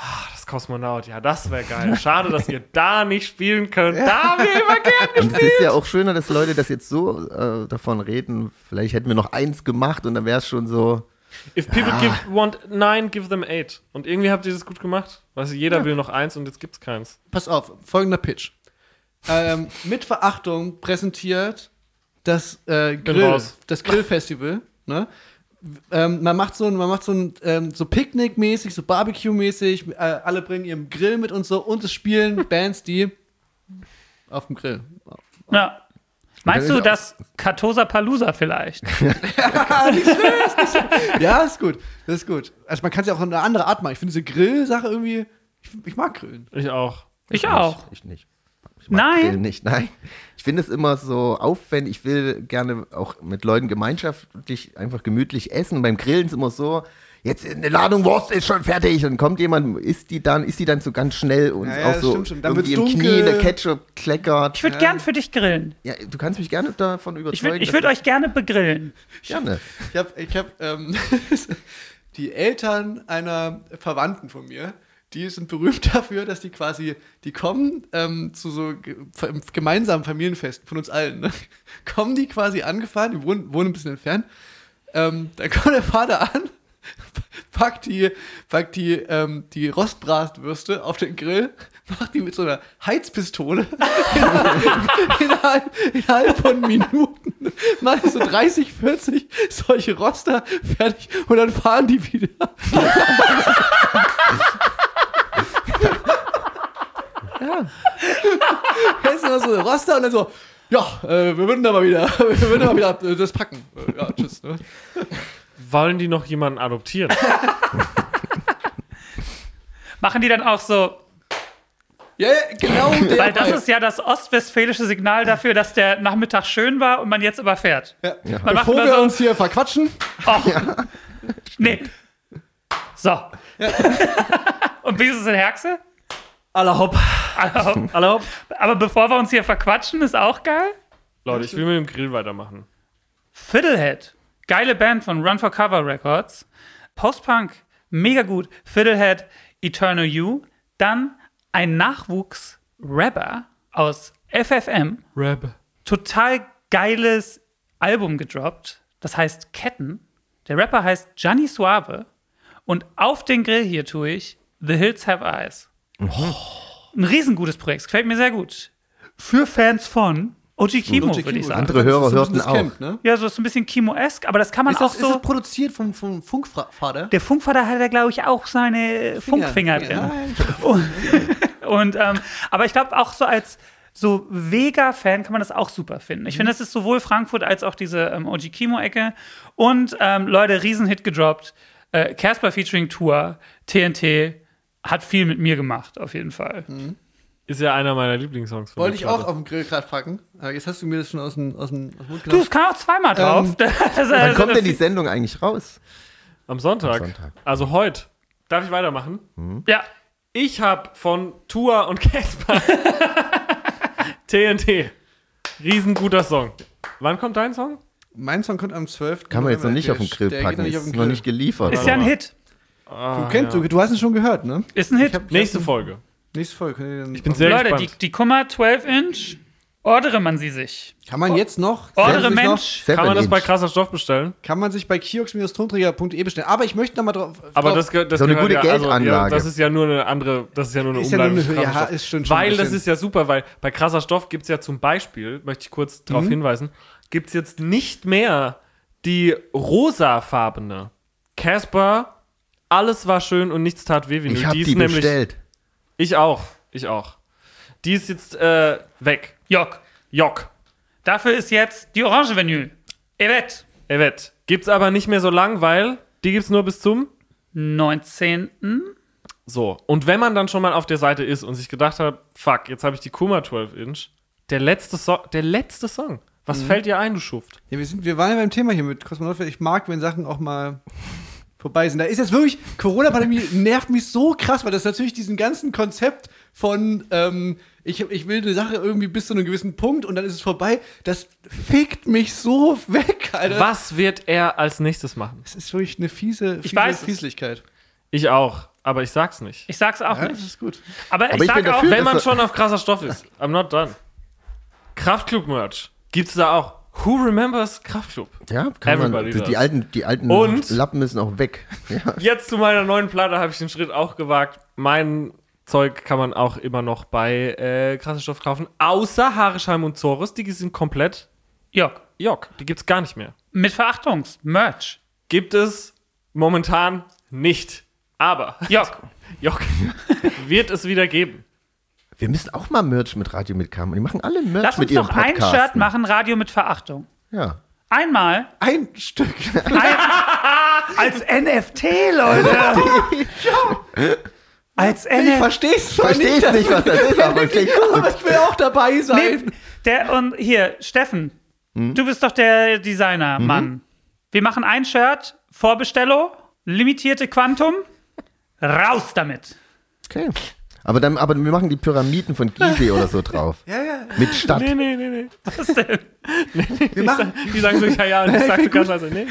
Ah, das Kosmonaut, ja, das wäre geil. Schade, dass ihr da nicht spielen könnt. Da haben wir immer gern Und es ist ja auch schöner, dass Leute das jetzt so äh, davon reden. Vielleicht hätten wir noch eins gemacht und dann wäre es schon so. If people give, want nine, give them eight. Und irgendwie habt ihr das gut gemacht. Weißt du, jeder will noch eins und jetzt gibt's keins. Pass auf, folgender Pitch. Ähm, mit Verachtung präsentiert das äh, Grill, das Grillfestival. Ne? Ähm, man macht so ein, man macht so ein ähm, so Picknick-mäßig, so Barbecue-mäßig. Äh, alle bringen ihren Grill mit und so und es spielen Bands, die auf dem Grill. Ja. Meinst du das Katosa Palusa vielleicht? Ja, ist gut. Das ist gut. Also man kann es ja auch in eine andere Art machen. Ich finde diese Grill-Sache irgendwie. Ich, ich mag Grillen. Ich auch. Ich auch. Ich nicht. Ich mag Nein. Grillen nicht, nein. Ich finde es immer so aufwendig. Ich will gerne auch mit Leuten gemeinschaftlich einfach gemütlich essen. Beim Grillen ist immer so, jetzt eine Ladung Wurst ist schon fertig und kommt jemand, isst die dann, isst die dann so ganz schnell und Ja, ja, auch so. Dann irgendwie im Knie, der Ketchup kleckert. Ich würde gern für dich grillen. Ja, du kannst mich gerne davon überzeugen. Ich würde würd euch gerne begrillen. gerne. Ich habe ich hab, ähm, die Eltern einer Verwandten von mir, die sind berühmt dafür, dass die quasi, die kommen ähm, zu so ge gemeinsamen Familienfesten von uns allen. Ne? Kommen die quasi angefahren, die wohnen, wohnen ein bisschen entfernt. Ähm, dann kommt der Vater an, packt die, packt die, ähm, die Rostbratwürste auf den Grill, macht die mit so einer Heizpistole innerhalb, innerhalb von Minuten, macht so 30, 40 solche Roster fertig und dann fahren die wieder. Ja. Jetzt so Roster und dann so, ja, äh, wir würden da mal wieder, wir würden da mal wieder äh, das packen. Äh, Ja, tschüss. Ne? Wollen die noch jemanden adoptieren? Machen die dann auch so, Ja, ja, genau der weil das ist ja das ostwestfälische Signal dafür, dass der Nachmittag schön war und man jetzt aber fährt. Ja. Man macht Bevor wir so- uns hier verquatschen, Och. Nee. So. und wie ist es in Herxe? Aller hopp. Aber, Aller hopp. aber bevor wir uns hier verquatschen, ist auch geil. Leute, ich will mit dem Grill weitermachen. Fiddlehead. Geile Band von Run for Cover Records. Post-Punk, mega gut. Fiddlehead, Eternal You. Dann ein Nachwuchs-Rapper aus FFM. Rap. Total geiles Album gedroppt. Das heißt Ketten. Der Rapper heißt Gianni Suave. Und auf den Grill hier tue ich The Hills Have Eyes. Ein riesengutes Projekt. Gefällt mir sehr gut. Für Fans von OG Kimo, würde ich sagen. Andere Hörer hörten auch. das Camp, ne? Ja, so ist ein bisschen Kimo-esk, aber das kann man Ist auch das, so. ist das produziert vom, vom Funkvater? Der Funkvater hat ja, glaube ich, auch seine Funkfinger drin. Ja, Und, ähm, aber ich glaube, auch so als so Vega-Fan kann man das auch super finden. Ich finde, das ist sowohl Frankfurt als auch diese ähm, OG Kimo-Ecke. Und ähm, Leute, Riesenhit gedroppt. Äh, Casper featuring Tour, TNT, hat viel mit mir gemacht, auf jeden Fall. Ist ja einer meiner Lieblingssongs von Wollte ich auch auf dem Grill gerade packen. Aber jetzt hast du mir das schon aus dem, aus dem, aus dem Mund Du, genommen. es kam auch zweimal drauf. Ähm, Das, Wann kommt denn die Sendung eigentlich raus? Am Sonntag. Am Sonntag. Also heute. Darf ich weitermachen? Ja, Ich habe von Tua und Casper TNT. Riesenguter Song. Wann kommt dein Song? Mein Song kommt am 12. Kann man jetzt noch nicht auf den Grill packen. noch nicht auf Ist noch nicht geliefert. ist ja ein Hit. Du, kennst, du, du hast ihn schon gehört, ne? Ist ein Hit. hab- Nächste Folge. Nächste Folge. Ich bin sehr Leute, die, gespannt. die Kummer 12 Inch, ordere man sie sich. Kann man jetzt noch? Ordere sich noch- Mensch. Kann man das bei krasser Stoff bestellen? Kann man sich bei kiox-tonträger.de bestellen. Aber ich möchte noch mal drauf. Aber drauf, das, das So eine gehört gute ja, also, Geldanlage. ja, das ist ja nur eine andere, das ist ja nur eine Ist ja nur Umleitung. eine- ja, ist schon- schon Weil das ist ja super, weil bei krasser Stoff gibt es ja zum Beispiel, möchte ich kurz darauf Mhm. hinweisen, gibt es jetzt nicht mehr die rosafarbene Casper. Alles war schön und nichts tat weh wie Ich habe ist die nämlich, bestellt. Ich auch, ich auch. Die ist jetzt äh, weg. Jock. Jock. Dafür ist jetzt die Orange Vinyl. Evet. Evet. Gibt's aber nicht mehr so lang, weil die gibt's nur bis zum 19. So, und wenn man dann schon mal auf der Seite ist und sich gedacht hat, fuck, jetzt habe ich die Kuma 12 Inch, der letzte Song, der letzte Song. Was fällt dir ein, du Schuft? Ja, wir, sind, wir waren ja beim Thema hier mit Kosmonaut. Ich mag, wenn Sachen auch mal vorbei sind. Da ist jetzt wirklich, Corona-Pandemie nervt mich so krass, weil das natürlich diesen ganzen Konzept von, ähm, ich, ich will eine Sache irgendwie bis zu einem gewissen Punkt und dann ist es vorbei, das fickt mich so weg, Alter. Was wird er als nächstes machen? Das ist wirklich eine fiese, fiese weiß es. Fieslichkeit. Ich auch, aber ich sag's nicht. Ich sag's auch Ja, das nicht. ist gut. Aber, Aber ich, ich sag auch, dafür, Wenn man das- schon auf krasser Stoff ist, I'm not done. Kraftclub-Merch. Gibt's da auch? Who remembers Kraftclub? Ja, kann man. Everybody Die, does. die alten, die alten Und- Lappen müssen auch weg. Ja. Jetzt zu meiner neuen Platte habe ich den Schritt auch gewagt. Mein Zeug kann man auch immer noch bei äh, krasser Stoff kaufen. Außer Haaresheim und Zorus, die sind komplett Jock. Jock. Die gibt's gar nicht mehr. Mit Verachtungs. Merch. Gibt es momentan nicht. Aber Jock. Jock wird es wieder geben. Wir müssen auch mal Merch mit Radio mitkommen. Die machen alle Merch Lass mit uns ihrem doch ein Podcast. Shirt machen, Radio mit Verachtung. Ja. Einmal Ein Stück. als NFT, Leute. als Ich NFT. versteh's zwar Verstehst nicht, was das ist, aber es klingt aber gut. ich will auch dabei sein. Nee, der, und hier, Steffen, du bist doch der Designer, Mann. Wir machen ein Shirt, Vorbestellung, limitierte Quantum, raus damit. Okay. Aber, dann, aber wir machen die Pyramiden von Gizeh oder so drauf. Ja, ja. Mit Stadt. Nee, nee, nee, nee. Was denn? Wir machen, Die sagen so, ja, ja, und ich sag so ganz also, nee.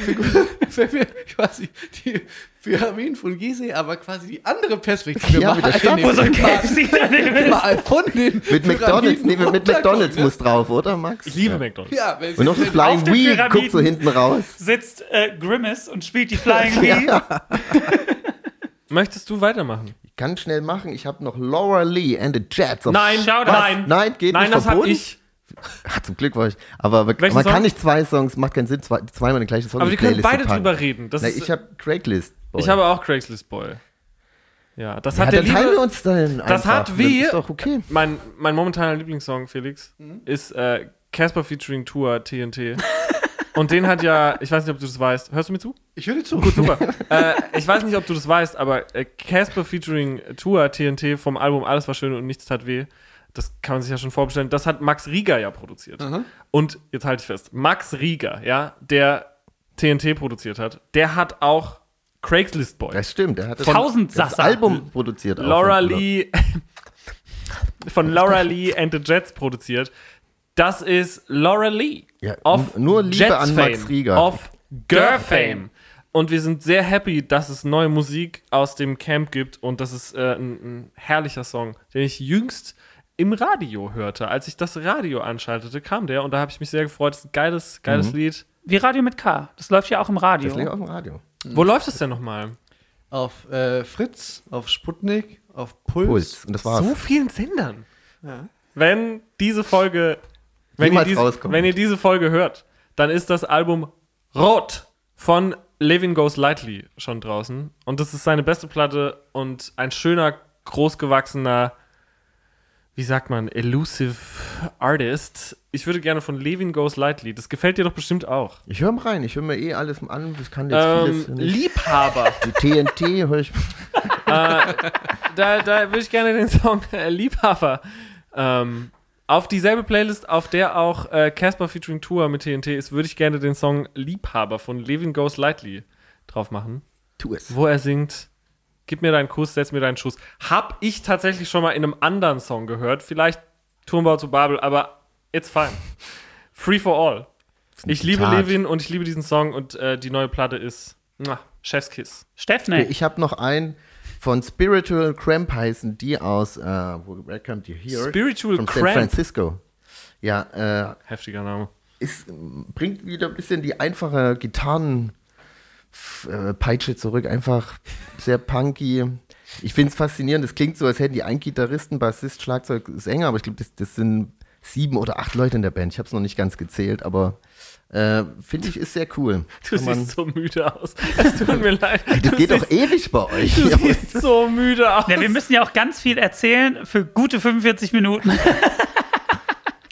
wenn wir quasi die Pyramiden von Gizeh, aber quasi die andere Perspektive. Ja, mit der einnehmen. Wo so ein Mal- KFC daneben ist. mal von den Mit McDonalds, nee, mit, McDonalds muss drauf, oder Max? Ich liebe ja. McDonalds. Ja, wenn Und noch so Flying Pyramiden. guckt so hinten raus. Sitzt äh, Grimace und spielt die Flying Bee. Möchtest du weitermachen? Ich kann schnell machen. Ich habe noch Laura Lee and the Jets. of- Nein, Shoutout. nein. Nein, geht Nein, nicht das habe ich. Ah, zum Glück war ich. Aber man Welchen man Song? kann nicht zwei Songs, macht keinen Sinn, zwei, zweimal den gleichen Song Aber wir die können beide packen. drüber reden. Das Na, ich habe Craigslist. Boy. ich habe auch Craigslist Boy. Ja, das ja, hat der dann teilen wir liebe, uns dann Das hat wie- Ist doch okay. mein, mein momentaner Lieblingssong, Felix, Mhm. ist äh, Casper featuring Tour TNT. Und den hat ja, ich weiß nicht, ob du das weißt. Hörst du mir zu? Ich höre dir zu. Gut, super. äh, ich weiß nicht, ob du das weißt, aber äh, Casper featuring Tour TNT vom Album Alles war schön und nichts tat weh. Das kann man sich ja schon vorbestellen. Das hat Max Rieger ja produziert. Aha. Und jetzt halte ich fest, Max Rieger, ja, der TNT produziert hat, der hat auch Craigslist Boy. Das stimmt. Er hat das, Tausend das Sasser. Album produziert. auch Laura von- Lee von Laura Lee and the Jets produziert. Das ist Laura Lee. Ja, of nur Liebe Jets an Max Fame, Rieger. Of Girl Fame. Und wir sind sehr happy, dass es neue Musik aus dem Camp gibt und das ist äh, ein, ein herrlicher Song, den ich jüngst im Radio hörte. Als ich das Radio anschaltete, kam der und da habe ich mich sehr gefreut. Das ist ein geiles, geiles Mhm. Lied. Wie Radio mit K. Das läuft ja auch im Radio. Das liegt auf dem Radio. Wo läuft es denn nochmal? Auf äh, Fritz, auf Sputnik, auf Puls. Puls. Und das war's. so vielen Sendern. Ja. Wenn diese Folge, wenn ihr, rauskommt. wenn ihr diese Folge hört, dann ist das Album Rot von Levin Goes Lightly schon draußen. Und das ist seine beste Platte und ein schöner, großgewachsener, wie sagt man, elusive Artist. Ich würde gerne von Levin Goes Lightly. Das gefällt dir doch bestimmt auch. Ich höre mal rein. Ich höre mir eh alles an. Ich kann jetzt Ähm, vieles nicht. Liebhaber. Die TNT höre ich. da, da würde ich gerne den Song äh, Liebhaber ähm, auf dieselbe Playlist, auf der auch äh, Casper featuring Tour mit TNT ist, würde ich gerne den Song Liebhaber von Levin Goes Lightly drauf machen, Tu es. wo er singt Gib mir deinen Kuss, setz mir deinen Schuss. Hab ich tatsächlich schon mal in einem anderen Song gehört, vielleicht Turmbau zu Babel, aber it's fine. Free for all. Ich liebe Zitat. Levin und ich liebe diesen Song und äh, die neue Platte ist muah, Chefskiss. Steffne. Ich habe noch einen von Spiritual Cramp heißen die aus wo- Welcome to Here. Spiritual from San Cramp. Francisco. Ja, äh, Heftiger Name. ist, bringt wieder ein bisschen die einfache Gitarrenpeitsche äh, zurück. Einfach sehr punky. Ich finde es faszinierend. Es klingt so, als hätten die einen Gitarristen, Bassist, Schlagzeug, Sänger, aber ich glaube, das, das sind sieben oder acht Leute in der Band. Ich habe es noch nicht ganz gezählt, aber äh, finde ich, ist sehr cool. Du Kann man- siehst so müde aus. Es tut mir leid. das Du geht siehst, doch ewig bei euch. Du siehst so müde aus. Ja, wir müssen ja auch ganz viel erzählen für gute 45 Minuten.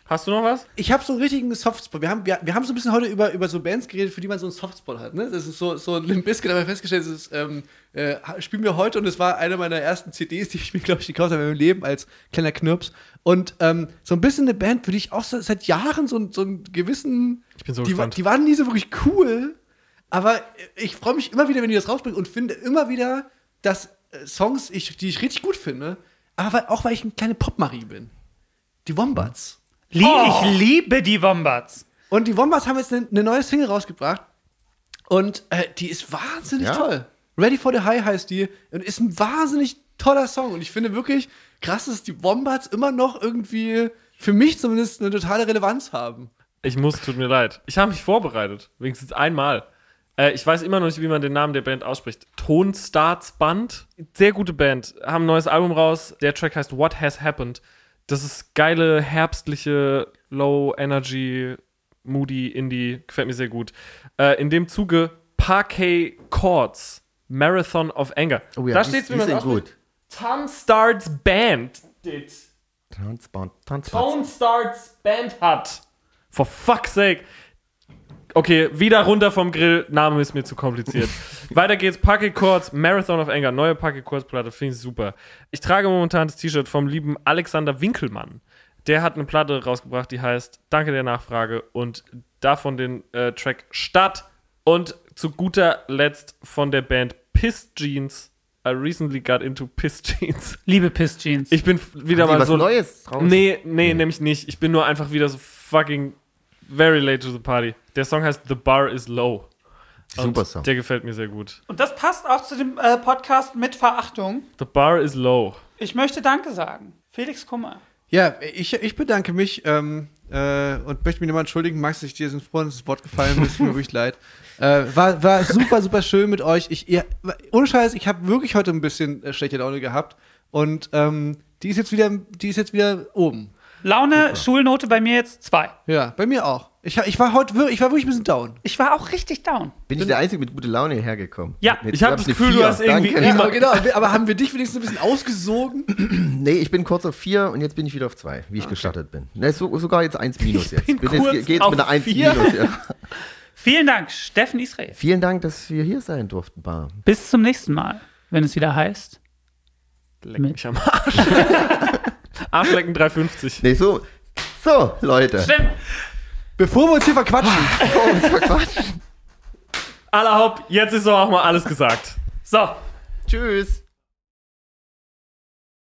Hast du noch was? Ich habe so einen richtigen Softspot. Wir haben, wir, wir haben so ein bisschen heute über, über so Bands geredet, für die man so einen Softspot hat. Ne? Das ist so, so ein haben wir festgestellt, das ist, ähm, äh, spielen wir heute und es war eine meiner ersten CDs, die ich mir, glaube ich, gekauft habe in meinem Leben als kleiner Knirps. Und ähm, so ein bisschen eine Band, für die ich auch so, seit Jahren so, so einen gewissen. Ich bin so die, gespannt. die waren nie so wirklich cool, aber ich freue mich immer wieder, wenn die das rausbringen und finde immer wieder, dass äh, Songs, ich, die ich richtig gut finde, aber auch weil ich eine kleine Popmarie bin. Die Wombats. Lie Ich liebe die Wombats. Und die Wombats haben jetzt eine, eine neue Single rausgebracht. Und äh, die ist wahnsinnig Ja. toll. Ready for the High heißt die. Und ist ein wahnsinnig toller Song. Und ich finde wirklich krass, dass die Wombats immer noch irgendwie, für mich zumindest, eine totale Relevanz haben. Ich muss, tut mir leid. Ich habe mich vorbereitet. Wenigstens einmal. Äh, ich weiß immer noch nicht, wie man den Namen der Band ausspricht. Tonstarts Band. Sehr gute Band. Haben ein neues Album raus. Der Track heißt What Has Happened. Das ist geile, herbstliche, low energy, moody Indie. Gefällt mir sehr gut. Äh, in dem Zuge Parquet Chords. Marathon of Anger. Oh ja, da die- steht's, wie man ausspricht. gut. Tonstarts Band. Did. Tanzband. Tone Starts Band hat. For fuck's sake. Okay, wieder runter vom Grill. Name ist mir zu kompliziert. Weiter geht's. Pocket Chords, Marathon of Anger. Neue Pocket Chords Platte. Finde ich super. Ich trage momentan das T-Shirt vom lieben Alexander Winkelmann. Der hat eine Platte rausgebracht, die heißt Danke der Nachfrage und davon den äh, Track Stadt und zu guter Letzt von der Band Piss Jeans. I recently got into Piss Jeans. Liebe Piss Jeans. Ich bin wieder Haben mal was so Neues draußen? Nee, nee, nämlich nicht. Ich bin nur einfach wieder so fucking very late to the party. Der Song heißt The Bar is Low. Super Song. Der gefällt mir sehr gut. Und das passt auch zu dem äh, Podcast mit Verachtung. The bar is low. Ich möchte Danke sagen. Felix Kummer. Ja, ich, ich bedanke mich ähm, äh, und möchte mich nochmal entschuldigen, Max, dass ich dir ins ins Wort gefallen bin. Es tut mir wirklich leid. Äh, war, war super, super schön mit euch. Ich, ihr, ohne Scheiß, ich habe wirklich heute ein bisschen äh, schlechte Laune gehabt. Und ähm, die ist jetzt wieder, die ist jetzt wieder oben. Laune, Schulnote bei mir jetzt zwei. Ja, bei mir auch. Ich, ich war heute wirklich, ich war wirklich ein bisschen down. Ich war auch richtig down. Bin ich der Einzige mit guter Laune hergekommen? Ja, Jetzt ich hab gab's das Gefühl, du Vier. hast irgendwie Danke. immer- aber genau, aber haben wir dich wenigstens ein bisschen ausgesogen? Nee, ich bin kurz auf vier und jetzt bin ich wieder auf zwei, wie ich gestartet bin. Ne, so, sogar jetzt eins minus jetzt. bin Bin kurz jetzt geht's auf mit einer eins vier. minus. Ja. Vielen Dank, Steffen Israel. Vielen Dank, dass wir hier sein durften, Bar. Bis zum nächsten Mal, wenn es wieder heißt. Leck mich am Arsch. Arschlecken 350. Nee, so. So, Leute. Stimmt. Bevor wir uns hier verquatschen. Allerhaupt, jetzt ist doch auch mal alles gesagt. So. Tschüss.